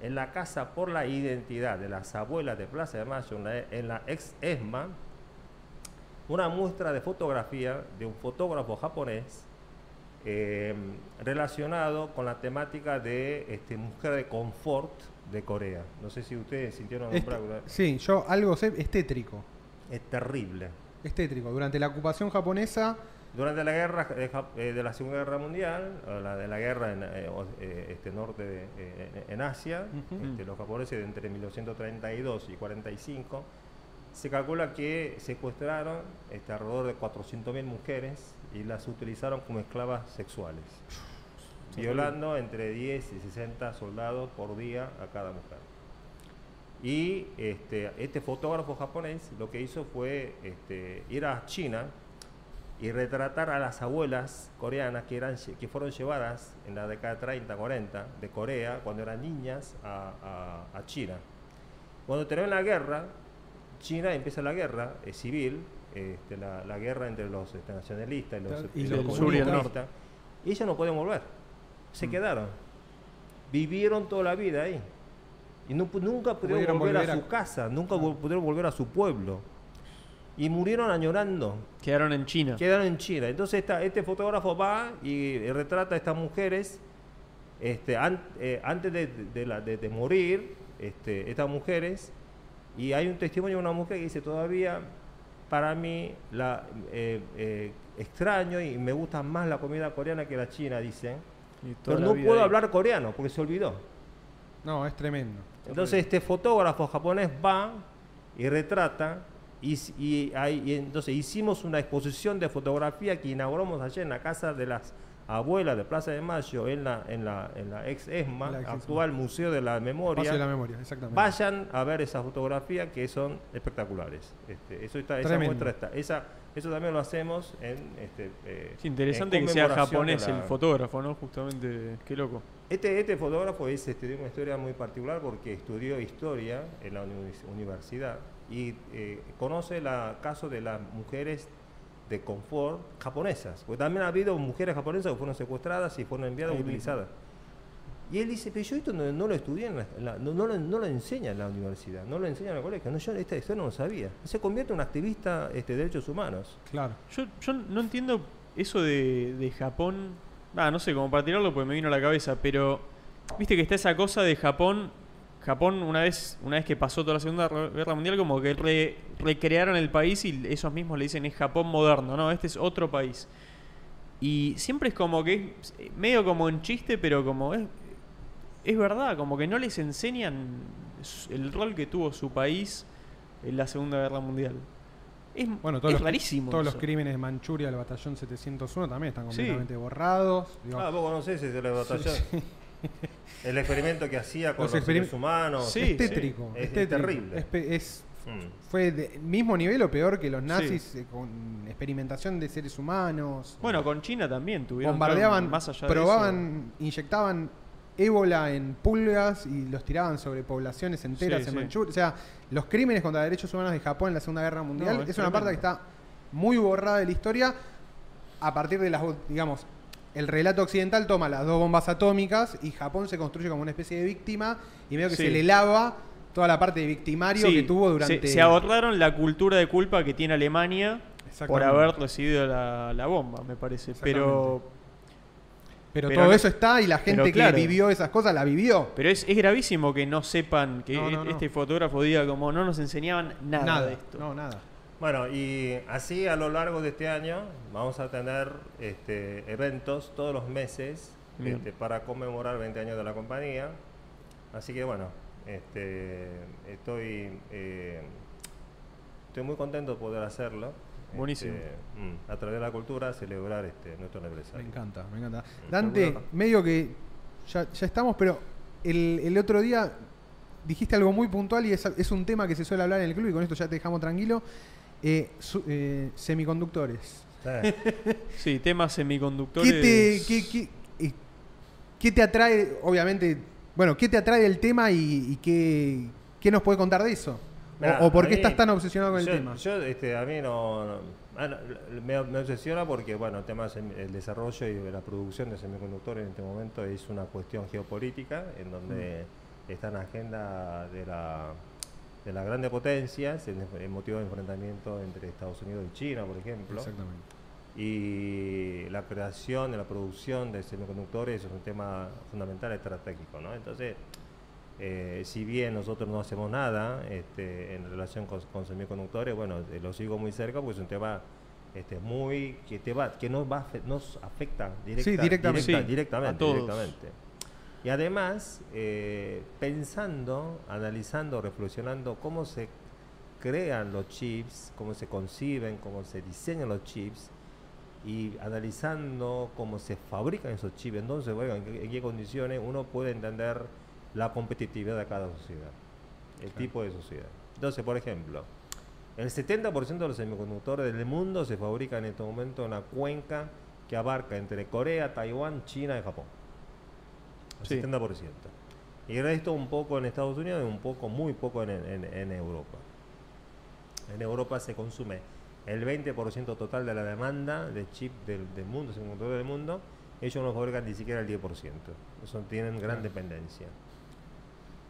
en la Casa por la Identidad de las Abuelas de Plaza de Mayo, en la, en la ex ESMA, una muestra de fotografía de un fotógrafo japonés eh, relacionado con la temática de este, mujer de confort de Corea. No sé si ustedes sintieron Este- nombrar- sí, yo algo sé, es tétrico. Es terrible. Es tétrico. Durante la ocupación japonesa, Durante la guerra de, Jap- eh, de la Segunda Guerra Mundial, o la de la guerra en eh, eh, este norte de, eh, en Asia, este, los japoneses de entre 1932 y 45, se calcula que secuestraron este, alrededor de 400.000 mujeres y las utilizaron como esclavas sexuales, violando entre 10 y 60 soldados por día a cada mujer. Y este, este fotógrafo japonés lo que hizo fue este, ir a China y retratar a las abuelas coreanas que, eran, que fueron llevadas en la década 30, 40 de Corea, cuando eran niñas, a, a- a China. Cuando terminó la guerra, China empieza la guerra eh, civil, este, la, la guerra entre los este, nacionalistas y los, Y y los los sur y el comunistas, y ellas no pueden volver, se Mm. quedaron. Vivieron toda la vida ahí. Y no nunca pudieron Pudieron volver, volver a a- su casa, nunca vol- pudieron volver a su pueblo. Y murieron añorando. Quedaron en China. Quedaron en China. Entonces esta- este fotógrafo va y eh, retrata a estas mujeres este, an- eh, antes de, de la- de- de morir, este, estas mujeres, y hay un testimonio de una mujer que dice, todavía para mí la, eh, eh, extraño y me gusta más la comida coreana que la china, dicen, pero no puedo ahí. hablar coreano porque se olvidó. no, es tremendo. Entonces este fotógrafo japonés va y retrata y, s- y hay- y entonces hicimos una exposición de fotografía que inauguramos ayer en la casa de las abuela de Plaza de Mayo en la, en la, en la ex ESMA, La ex actual Museo de la Memoria. Paso de la memoria, exactamente. Vayan a ver esas fotografías que son espectaculares. Este, eso está, esa muestra está. Esa, eso también lo hacemos en este, eh, Es interesante en que sea japonés la- el fotógrafo, ¿no? Justamente, qué loco. Este, este fotógrafo es, este, de una historia muy particular porque estudió historia en la univers- universidad y eh, conoce el caso de las mujeres de confort japonesas. Porque también ha habido mujeres japonesas que fueron secuestradas y fueron enviadas y utilizadas. Y él dice, pero yo esto no, lo estudié, en la- no, lo, no enseña en la universidad, no lo enseña en el colegio. No, yo esta historia no lo sabía. Se convierte en un activista este, de derechos humanos. Claro. Yo, no entiendo eso de, Japón. Ah, no sé, como para tirarlo porque me vino a la cabeza, pero viste que está esa cosa de Japón. Japón, una vez, una vez que pasó toda la Segunda Guerra Mundial, como que re- recrearon el país y esos mismos le dicen es Japón moderno, ¿no? Este es otro país. Y siempre es como que es eh, medio como en chiste, pero como es, es verdad, como que no les enseñan el rol que tuvo su país en la Segunda Guerra Mundial. Es, Bueno, todos, es los, rarísimo. todos los eso. crímenes de Manchuria del batallón 701 también están Sí. completamente borrados. Digo, Ah, vos conocés ese de la batalla. El experimento que hacía con Los los, seres humanos. Sí, es tétrico. Es- Es, es tétrico. terrible. Es Mm. fue de mismo nivel o peor que los nazis eh, con experimentación de seres humanos. Bueno, con China también tuvieron. bombardeaban, más allá de probaban, inyectaban ébola en pulgas y los tiraban sobre poblaciones enteras Sí, en sí. Manchuria. O sea, los crímenes contra derechos humanos de Japón en la Segunda Guerra Mundial No, es, es una parte que está muy borrada de la historia a partir de las, digamos, el relato occidental toma las dos bombas atómicas y Japón se construye como una especie de víctima y medio que Sí. se le lava toda la parte de victimario Sí, que tuvo se- durante... Se, ahorraron la cultura de culpa que tiene Alemania por haber recibido la, la bomba, me parece. Pero, Pero, pero todo no- eso está y la gente que vivió esas cosas la vivió. pero es, es gravísimo que no sepan, que No, no, no. este fotógrafo diga como no nos enseñaban nada, de esto. No, nada. Bueno, y así a lo largo de este año vamos a tener este, eventos todos los meses este, para conmemorar 20 años de la compañía. Así que bueno, este, estoy, eh, estoy muy contento de poder hacerlo. Buenísimo. Este, mm, a través de la cultura celebrar este, nuestro Me aniversario. encanta, me encanta. Mm. Dante, medio que ya, ya estamos, pero el, el otro día dijiste algo muy puntual y es, es un tema que se suele hablar en el club y con esto ya te dejamos tranquilo. Eh, su- eh, semiconductores. Sí. [laughs] Temas semiconductores. ¿Qué te, qué, qué- eh, qué te atrae, obviamente, bueno, qué te atrae del tema y, y qué, qué nos puede contar de eso? O- Mirá, o, por qué mí- estás tan obsesionado con yo, el tema? Yo, este, a mí no. no- ah, no, me, me obsesiona porque, bueno, el tema semi- el desarrollo y la producción de semiconductores en este momento es una cuestión geopolítica en donde Mm. está en la agenda de la de las grandes potencias, el, el motivo de enfrentamiento entre Estados Unidos y China, por ejemplo. Exactamente. Y la creación y la producción de semiconductores es un tema fundamental estratégico, ¿no? Entonces, eh, si bien nosotros no hacemos nada este, en relación con, con semiconductores, bueno, eh, lo sigo muy cerca porque es un tema este, muy que te va, que nos va nos afecta directa- Sí, directamente. directa- Sí, directamente, a todos. directamente. Y además, eh, pensando, analizando, reflexionando cómo se crean los chips, cómo se conciben, cómo se diseñan los chips y analizando cómo se fabrican esos chips, entonces, bueno, en, en qué condiciones uno puede entender la competitividad de cada sociedad, el tipo de sociedad. Entonces, por ejemplo, el 70% de los semiconductores del mundo se fabrican en este momento en una cuenca que abarca entre Corea, Taiwán, China y Japón. El Sí. 70%. Y el resto un poco en Estados Unidos y un poco, muy poco en, en- en Europa. En Europa se consume el 20% total de la demanda de chip del, del mundo, semiconductores del mundo. Ellos no fabrican ni siquiera el 10%. Eso tienen gran dependencia.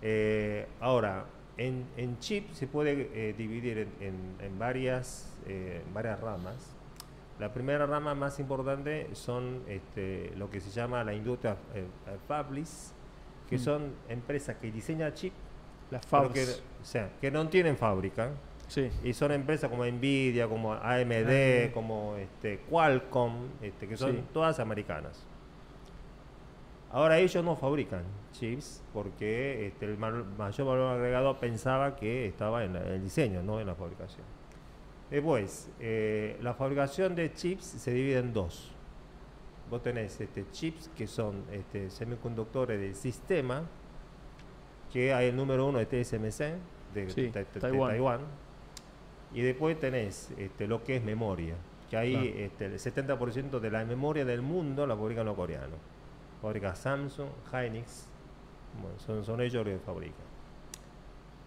Eh, ahora, en, en chip se puede eh, dividir en, en- en varias, eh, varias ramas. La primera rama más importante son este, lo que se llama la industria eh, eh, fabless, que Mm. son empresas que diseñan chip, Las que, o sea, que no tienen fábrica. Sí. Y son empresas como Nvidia, como AMD, AMD. como este, Qualcomm, este, que son Sí. todas americanas. Ahora ellos no fabrican chips porque este, el mayor valor agregado pensaba que estaba en la- en el diseño, no en la fabricación. Después, eh, la fabricación de chips se divide en dos. vos tenés este, chips que son este, semiconductores del sistema, que hay el número uno de TSMC, de, Sí, de Taiwán. Taiwán. Y después tenés este, lo que es memoria, que ahí Claro. este, el 70% de la memoria del mundo la fabrican los coreanos. Fabrica Samsung, Hynix, bueno, son, son ellos los que fabrican.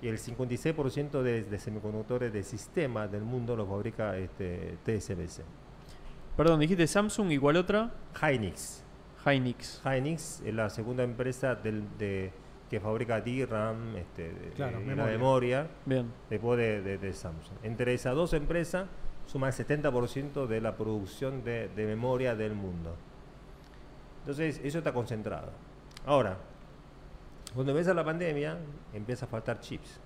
Y el 56% de, de semiconductores de sistema del mundo lo fabrica este, TSMC. Perdón, dijiste Samsung igual otra. Hynix. Hynix. Hynix es la segunda empresa del, de, que fabrica DRAM, este, de- Claro, de- y la memoria. memoria, Bien. después de, de- de Samsung. Entre esas dos empresas suma el 70% de la producción de, de memoria del mundo. Entonces, eso está concentrado. Ahora, cuando empieza la pandemia, empieza a faltar chips.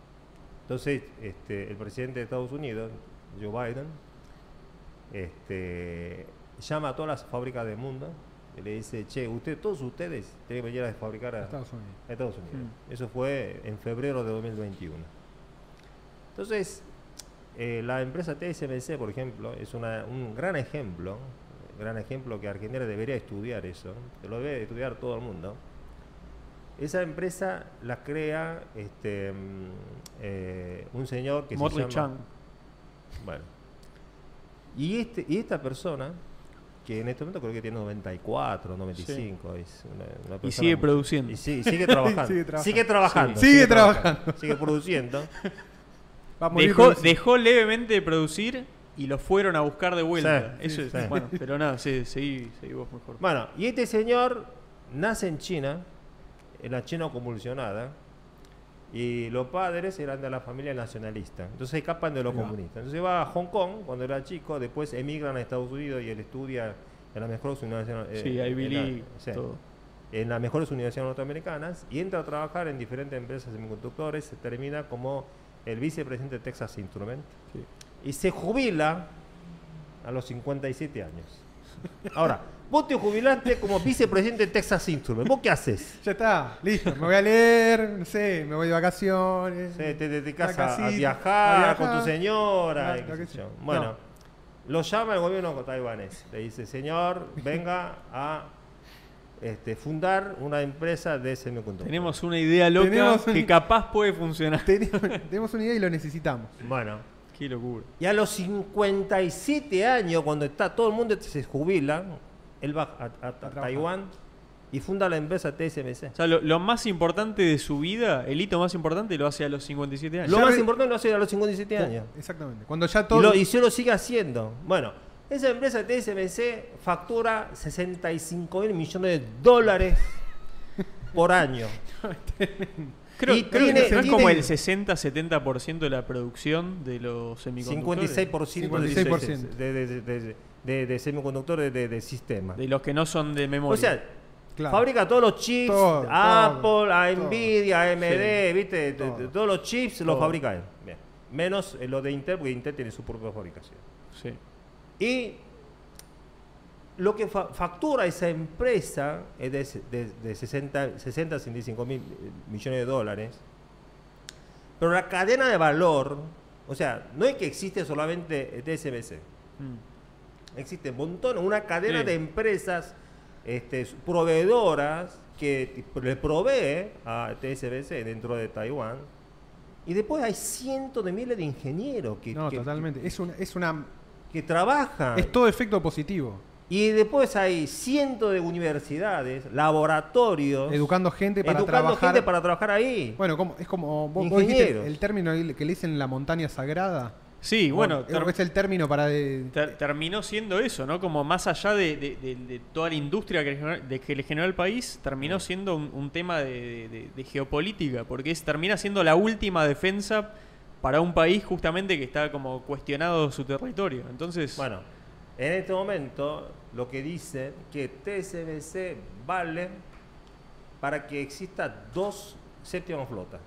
Entonces, este, el presidente de Estados Unidos, Joe Biden, este, llama a todas las fábricas del mundo y le dice, che, usted, todos ustedes tienen que venir a fabricar a, Estados Unidos. a Estados Unidos. Mm. Eso fue en febrero de 2021. Entonces, eh, la empresa TSMC, por ejemplo, es una- un gran ejemplo, gran ejemplo que Argentina debería estudiar eso, que lo debe estudiar todo el mundo. Esa empresa la crea este, mm, eh, un señor que Morley se llama... Chang. Bueno. Y, este, y esta persona, que en este momento creo que tiene 94, 95, es una, una Y sigue muy- produciendo. y sigue trabajando. [laughs] Sigue sigue trabajando. Sigue trabajando. Sigue produciendo. Va a morir Dejó, produciendo. dejó levemente de producir y lo fueron a buscar de vuelta. Sí, Eso sí, es, sí. bueno, [laughs] pero nada, sí, seguí, seguí vos mejor. Bueno, y este señor nace en China, en la China convulsionada, y los padres eran de la familia nacionalista. Entonces escapan de los comunistas. Entonces va a Hong Kong cuando era chico, después emigran a Estados Unidos y él estudia en las mejores universidades. sí, eh, Ivy la- League, sí, todo. en las mejores universidades norteamericanas y entra a trabajar en diferentes empresas de semiconductores, se termina como el vicepresidente de Texas Instruments Sí. Y se jubila a los 57 años. Ahora, vos te jubilaste como vicepresidente de Texas Instruments, ¿vos qué haces? Ya está, listo. Me voy a leer, no sé, me voy de vacaciones. Sí, te dedicas a, viajar, a con tu señora. Y. Bueno, No. lo llama el gobierno taiwanés. Le dice, señor, [laughs] venga a este, fundar una empresa de semiconductores. Tenemos una idea loca Tenemos un- que capaz puede funcionar. Tenemos, tenemos una idea y lo necesitamos. Bueno, Qué locura. y a los 57 años, cuando está todo el mundo se jubila, él va a, a- a trabajar. Taiwán y funda la empresa TSMC. O sea, lo, lo más importante de su vida, el hito más importante, lo hace a los 57 años. Lo Ya más re- importante lo hace a los 57 años. Exactamente. Cuando ya Y, todo. lo- y se lo sigue haciendo. Bueno, esa empresa TSMC factura 65 mil millones de dólares por año. [laughs] [laughs] Creo, y creo tiene- que no es como el 60-70% de la producción de los semiconductores. 56% de- 56%. de, de, semiconductores de, de sistema. De los que no son de memoria. O sea, Claro. fabrica todos los chips, Todo, Apple, todo. Nvidia, AMD, Sí. ¿viste? Todo. todos los chips los fabrica él. Bien. Menos eh, lo de Intel, porque Intel tiene su propia fabricación. sí. Y lo que fa- factura esa empresa es de, de- de 60, 60 a 65 mil eh, millones de dólares. Pero la cadena de valor, o sea, no es que existe solamente TSMC. Mm. Existe un montón, una cadena Sí. de empresas este, proveedoras que le provee a TSMC dentro de Taiwán. Y después hay cientos de miles de ingenieros que, No, que- totalmente. Es una, es una. que trabajan. Es todo efecto positivo. Y después hay cientos de universidades, laboratorios, Educando gente para educando trabajar. gente para trabajar ahí. Bueno, como, es como. Vos, vos dijiste Ingenieros. el término que le dicen la montaña sagrada. Sí, bueno, O- ter- es el término para. de- ter- terminó siendo eso, ¿no? Como más allá de, de- de- de toda la industria que le generó, de que le generó el país, terminó siendo un, un tema de, de- de geopolítica, porque es, termina siendo la última defensa para un país justamente que está como cuestionado su territorio. Entonces, Bueno, en este momento lo que dice que TSMC vale para que exista dos séptimas flotas.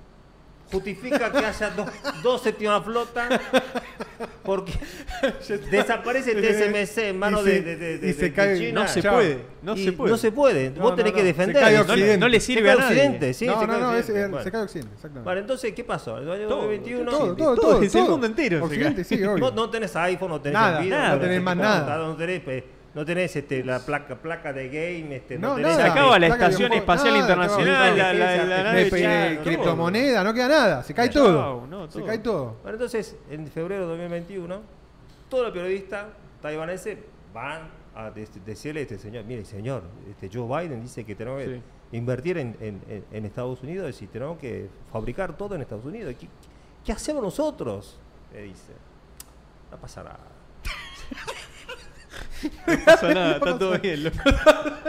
Justifica que haya dos, dos séptimas flotas porque desaparece TSMC en manos de, se- de, de- de- y se de cae- China. no se chao. puede, no Y se puede. No se puede. No, Vos no, tenés no, que se defender. cae eso. no, le Se sirve cae a nadie. Occidente, sí, no, se no, cae no, Occidente. es- Bueno. se cae Occidente, exactamente. Bueno, entonces, ¿qué pasó? El año Todo, 2021. todo, todo, todo, el mundo entero se Occidente, sí, obvio. No, no tenés iPhone, no tenés Nada, Nvidia, nada, no tenés más nada. No tenés, No tenés este, la placa, placa de game, este, no, No, tenés nada. Se acaba la Estación Espacial nada, Internacional, la, la- la nave criptomoneda, no queda nada, se cae todo. no, Se cae todo. Bueno, entonces, en febrero de 2021, todos los periodistas taiwaneses van a de- decirle a este señor, mire señor, este Joe Biden dice que tenemos que Sí. invertir en, en- en- en Estados Unidos y tenemos que fabricar todo en Estados Unidos. ¿Qué, qué hacemos nosotros? Le dice. No pasa nada. No pasa nada, [laughs] está todo bien. loco.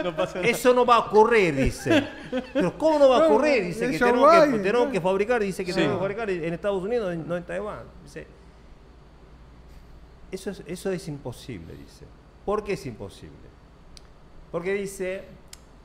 No pasa nada. Eso no va a ocurrir, dice. Pero ¿cómo no va a ocurrir? Dice que tenemos, que tenemos que fabricar, dice que Sí. tenemos que fabricar en Estados Unidos, no en Taiwán. Dice, eso es, eso es imposible, dice. ¿Por qué es imposible? Porque dice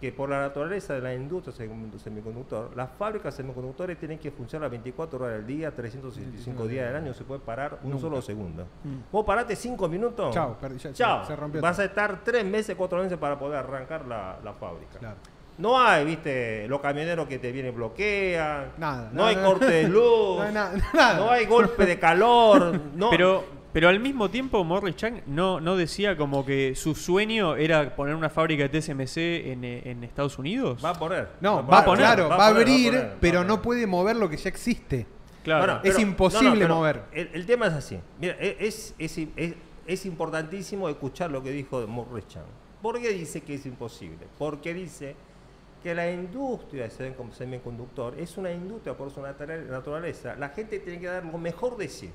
que por la naturaleza de la industria semi- semiconductor, las fábricas semiconductores tienen que funcionar 24 horas al día, 365 días del año, no se puede parar un Nunca. solo segundo. Mm. Vos parate 5 minutos, Chao, perdí, ya- chao, se rompió vas a estar 3 meses, 4 meses para poder arrancar la, la fábrica. Claro. No hay, viste, los camioneros que te vienen bloquean. Nada, No nada, hay corte de luz. No hay nada, [laughs] nada. no hay golpe de calor. [laughs] No. Pero, pero al mismo tiempo Morris Chang no, no decía como que su sueño era poner una fábrica de TSMC en, eh, en Estados Unidos. va a poner. No, a va, a poner, claro, va, a abrir, poner, pero no puede mover lo que ya existe. Claro. Bueno, Es imposible mover. El, el tema es así. Mira, e- es, es, es, es importantísimo escuchar lo que dijo Morris Chan. ¿Por qué dice que es imposible? Porque dice que la industria de semicon- semiconductor es una industria por su natura- naturaleza. La gente tiene que dar lo mejor de sí.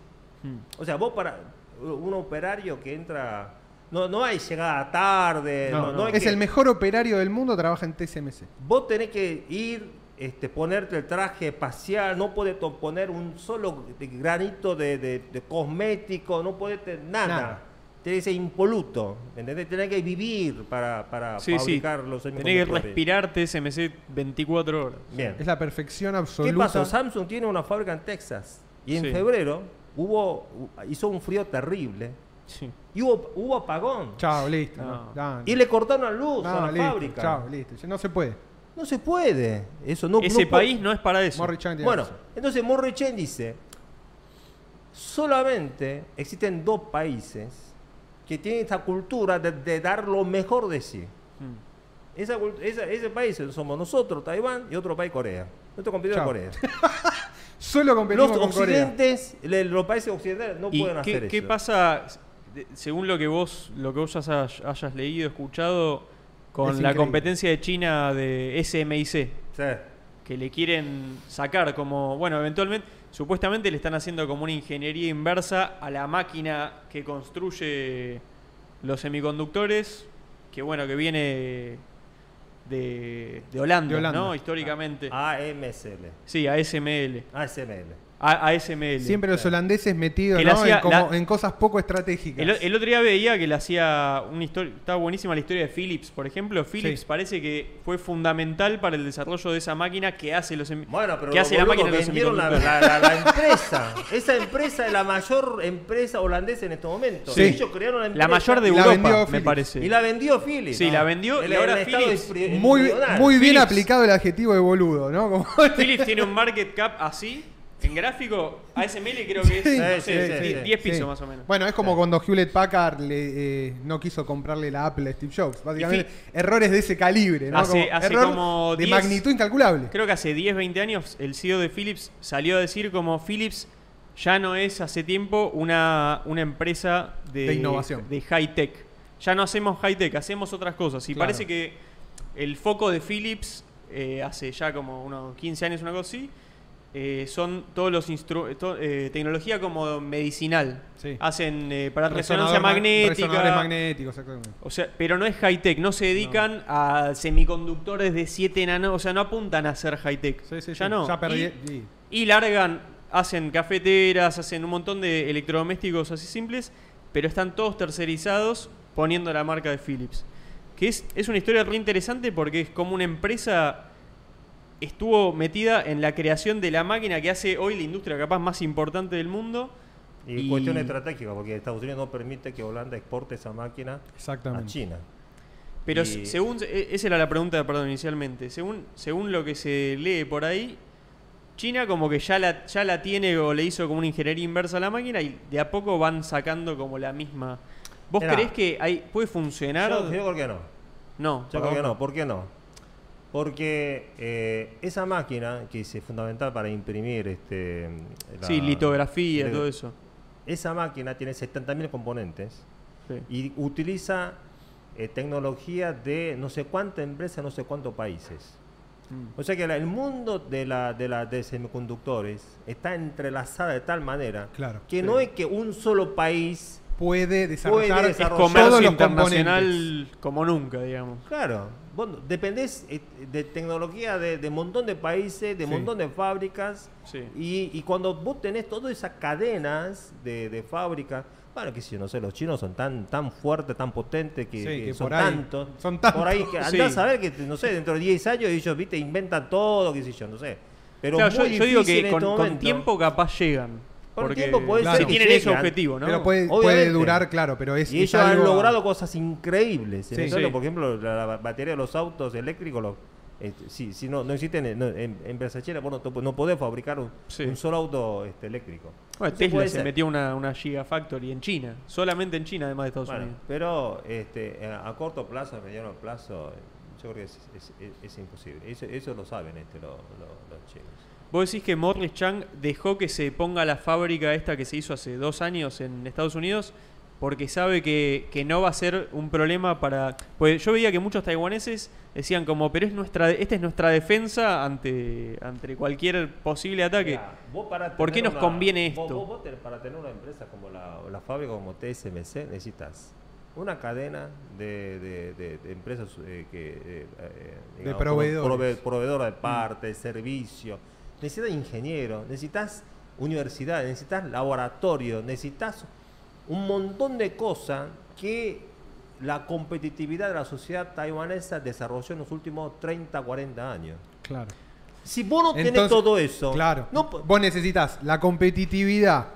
O sea, vos para un operario que entra... No, no hay llegada tarde. No, No, no. no hay Es que- el mejor operario del mundo, trabaja en TSMC. Vos tenés que ir, este, ponerte el traje espacial, no podés poner un solo granito de, de- de cosmético, no podés tener nada. Nada. Tenés que ser impoluto, ¿entendés? Tenés que vivir para, para Sí, sí. fabricar los Tenés que respirar TSMC 24 horas. Bien. Es la perfección ¿Qué absoluta. pasó? Samsung tiene una fábrica en Texas y en Sí. febrero hubo, hizo un frío terrible Sí. y hubo, hubo apagón. Chao, listo. No. no, Y le cortaron la luz no, a la listo, fábrica. Chao, listo. No se puede. No se puede. Eso no, Ese puede- país no es para eso. Morris Chang tiene Bueno, razón. entonces Morri Chen dice, solamente existen dos países que tienen esta cultura de, de dar lo mejor de sí. Mm. Esa esa- ese país somos nosotros, Taiwán, y otro país, Corea. Nuestro competidor Chao. Corea. [laughs] Solo competimos Los con Corea. occidentes, los países occidentales no ¿Y pueden qué, hacer qué eso. pasa, de- según lo que vos, lo que vos hayas, hayas leído, escuchado, con Es la increíble. competencia de China de SMIC? Sí. que le quieren sacar como, bueno, eventualmente, supuestamente le están haciendo como una ingeniería inversa a la máquina que construye los semiconductores, que bueno, que viene de, de Holanda, De Holanda. ¿no? Históricamente. AMSL. Sí, ASML. ASML. A, ASML. Siempre los holandeses metidos en, como- la- en cosas poco estratégicas. El, el otro día veía que le hacía una historia, estaba buenísima la historia de Philips, por ejemplo. Philips Sí. parece que fue fundamental para el desarrollo de esa máquina que hace los semi- Bueno, pero que hace la máquina de los vendieron la, la- la- la empresa. Esa empresa es la mayor empresa holandesa en estos momentos. Sí. Ellos crearon la empresa. La mayor de Europa, vendió me Philips. parece. Y la vendió Philips. Sí, la vendió El- y ahora Philips- muy, muy bien Philips. aplicado el adjetivo de boludo, ¿no? Como- Philips tiene un [laughs] market cap así, en gráfico, ASML creo que es Sí, no sí, sé, sí, die- sí. 10 pisos más o menos. Bueno, es como cuando Hewlett Packard le, eh, no quiso comprarle la Apple a Steve Jobs. Básicamente, errores de ese calibre, ¿no? Hace- Como hace error como de 10 magnitud incalculable. Creo que hace 10, 20 años el CEO de Philips salió a decir como Philips ya no es hace tiempo una, una empresa de, De innovación. de high tech. Ya no hacemos high tech, hacemos otras cosas. Y Claro. parece que el foco de Philips eh, hace ya como unos 15 años, una cosa así, eh, son todos los instru to- eh, tecnología como medicinal. Sí. Hacen eh, para Resonador resonancia ma- magnética. Resonadores magnéticos, exactamente. O sea, pero no es high tech, no se dedican a semiconductores de 7 nano, o sea, no apuntan a ser high tech. Sí, sí, ya no. Ya perdí. Y largan, hacen cafeteras, hacen un montón de electrodomésticos así simples, pero están todos tercerizados poniendo la marca de Philips. Que es, es una historia re interesante porque es como una empresa estuvo metida en la creación de la máquina que hace hoy la industria capaz más importante del mundo. Y, Y- cuestión estratégica, porque Estados Unidos no permite que Holanda exporte esa máquina a. China. Pero Y- según, e- esa era la pregunta, perdón, inicialmente. Según, según lo que se lee por ahí, China como que ya la, ya la tiene o le hizo como una ingeniería inversa a la máquina y de a poco van sacando como la misma. ¿Vos creés que hay, puede funcionar? Yo, yo creo que no. no, Yo ¿por creo que no. ¿Por qué no? Porque eh, esa máquina, que es fundamental para imprimir este, la- Sí, litografía, le- todo eso. Esa máquina tiene 70.000 componentes Sí. y utiliza eh, tecnología de no sé cuánta empresa, no sé cuántos países. Mm. O sea que la- el mundo de la, de la de semiconductores está entrelazada de tal manera Claro. que Sí. no es que un solo país, Puede desarrollar, Puede Es desarrollar comercio todos los internacional componentes. como nunca, digamos. claro, vos dependés eh, de tecnología de, de montón de países, de Sí. montón de fábricas, Sí. y, y cuando vos tenés todas esas cadenas de, de fábrica, bueno, que si no sé, los chinos son tan tan fuertes, tan potentes, que, Sí, que que son, tantos, son tantos. por ahí que Sí. andás a ver que, no sé, dentro de 10 años ellos, viste, inventan todo, qué sé yo, no sé. Pero Claro, yo, muy yo digo difícil que en con, este con tiempo capaz llegan. Con porque tiempo puede ser que tienen ese objetivo, ¿no? Pero puede, durar, claro, pero es, Y es ellos han logrado cosas increíbles. En Sí. Venezuela, Sí. Por ejemplo, la, la batería de los autos eléctricos, lo- eh, si, si no, no existen en, no, en, en Venezuela, vos no, no podés fabricar un, Sí. un solo auto este, eléctrico. Bueno, Tesla se ser. metió una, una Gigafactory en China. Solamente en China, además de Estados Bueno, Unidos. pero este, a a corto plazo, a mediano plazo, yo creo que es, es- es- es imposible. Eso, eso lo saben este, lo- lo- los chinos. Vos decís que Morris Chang dejó que se ponga la fábrica esta que se hizo hace dos años en Estados Unidos porque sabe que, que no va a ser un problema para... Pues yo veía que muchos taiwaneses decían como, pero es nuestra, esta es nuestra defensa ante, ante cualquier posible ataque. Vos para ¿Por qué nos conviene esto? vos- vos te- para tener una empresa como la, la fábrica como TSMC necesitas una cadena de, de- de- de empresas eh, que eh, eh, De como proveedores. prove- proveedora de partes, servicio. Necesitas ingenieros, necesitas universidad, necesitas laboratorio, necesitas un montón de cosas que la competitividad de la sociedad taiwanesa desarrolló en los últimos 30, 40 años. Claro. Si vos no tenés Entonces, todo eso, Claro. no, Vos necesitas la competitividad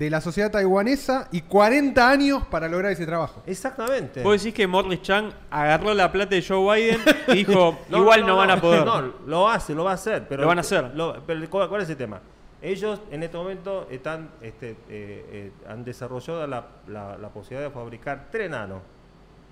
de la sociedad taiwanesa y 40 años para lograr ese trabajo. Exactamente. Vos decís que Morris Chang agarró la plata de Joe Biden y dijo, [laughs] No, igual no, van a poder. No, lo hace, lo va a hacer. Pero Lo van a hacer. lo- pero ¿cuál, cuál es el tema? Ellos en este momento están, este, eh, eh, han desarrollado la, la- la posibilidad de fabricar tres nanos.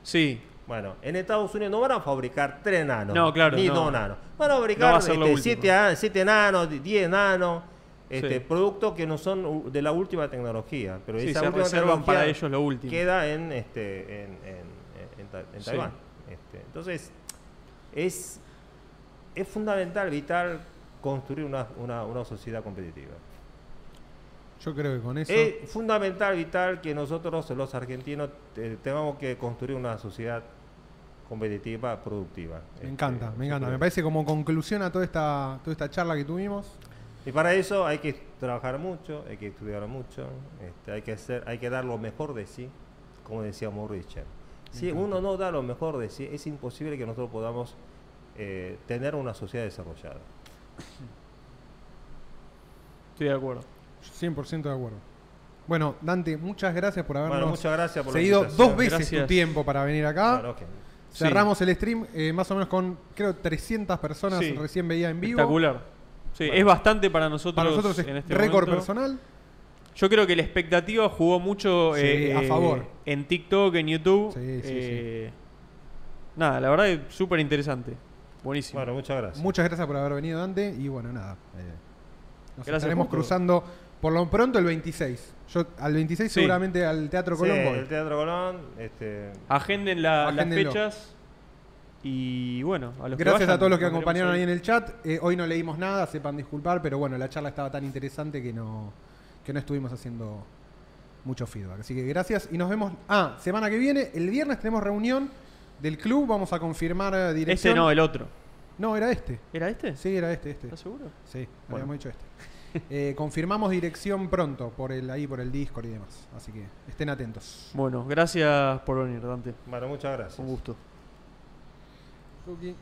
Sí, Bueno, en Estados Unidos no van a fabricar tres nanos. No, claro, Ni no. dos nanos. Van a No fabricar va a ser lo este, último. siete, a- siete nanos, di- diez nanos. Este, Sí. Productos que no son de la última tecnología. Pero Sí, esa se última reservan para tecnología ellos lo último. Queda en, este, en, en- en- en Ta- en Sí. Taiwán. Este, entonces, es, es fundamental, vital, construir una, una- una sociedad competitiva. Yo creo que con eso. Es fundamental, vital, que nosotros, los argentinos, te- tengamos que construir una sociedad competitiva, productiva. me Este, encanta, me yo encanta. Me parece como conclusión a toda esta, toda esta charla que tuvimos. Y para eso hay que trabajar mucho, hay que estudiar mucho, este, hay, que hacer, hay que dar lo mejor de sí, como decíamos Richard. Si uno no da lo mejor de sí, es imposible que nosotros podamos eh, tener una sociedad desarrollada. estoy de acuerdo. 100% de acuerdo. Bueno, Dante, muchas gracias por habernos Bueno, muchas gracias por la seguido invitación. dos veces Gracias. tu tiempo para venir acá. Bueno. Cerramos el stream eh, más o menos con, creo, 300 personas Sí. recién veía en vivo. Espectacular. Sí, Bueno. es bastante para nosotros. Para nosotros es en este récord momento. personal. Yo creo que la expectativa jugó mucho Sí, eh, a eh, favor. en TikTok, en YouTube. Sí, sí, Eh, Nada, la verdad es súper interesante. Buenísimo. Bueno, muchas gracias. Muchas gracias por haber venido, Dante. Y bueno, nada. eh, nos Gracias estaremos cruzando por lo pronto el 26. Yo al 26 Sí. seguramente al Teatro Sí, Colón voy. el Teatro Colón, este, Agenden la- las fechas. Y bueno, a los que Gracias vayan, a todos los que acompañaron ahí en el chat. Eh, hoy no leímos nada, sepan disculpar, pero bueno, la charla estaba tan interesante que no, que no estuvimos haciendo mucho feedback. Así que gracias y nos vemos. Ah, semana que viene, el viernes tenemos reunión del club, vamos a confirmar eh, dirección. Este no, el otro. No, era este. ¿Era este? Sí, era este, este. ¿Estás seguro? Sí, Bueno. habíamos dicho este. [laughs] Eh, confirmamos dirección pronto por el ahí por el Discord y demás. Así que estén atentos. Bueno, gracias por venir, Dante. bueno, muchas gracias. Un gusto. Drugi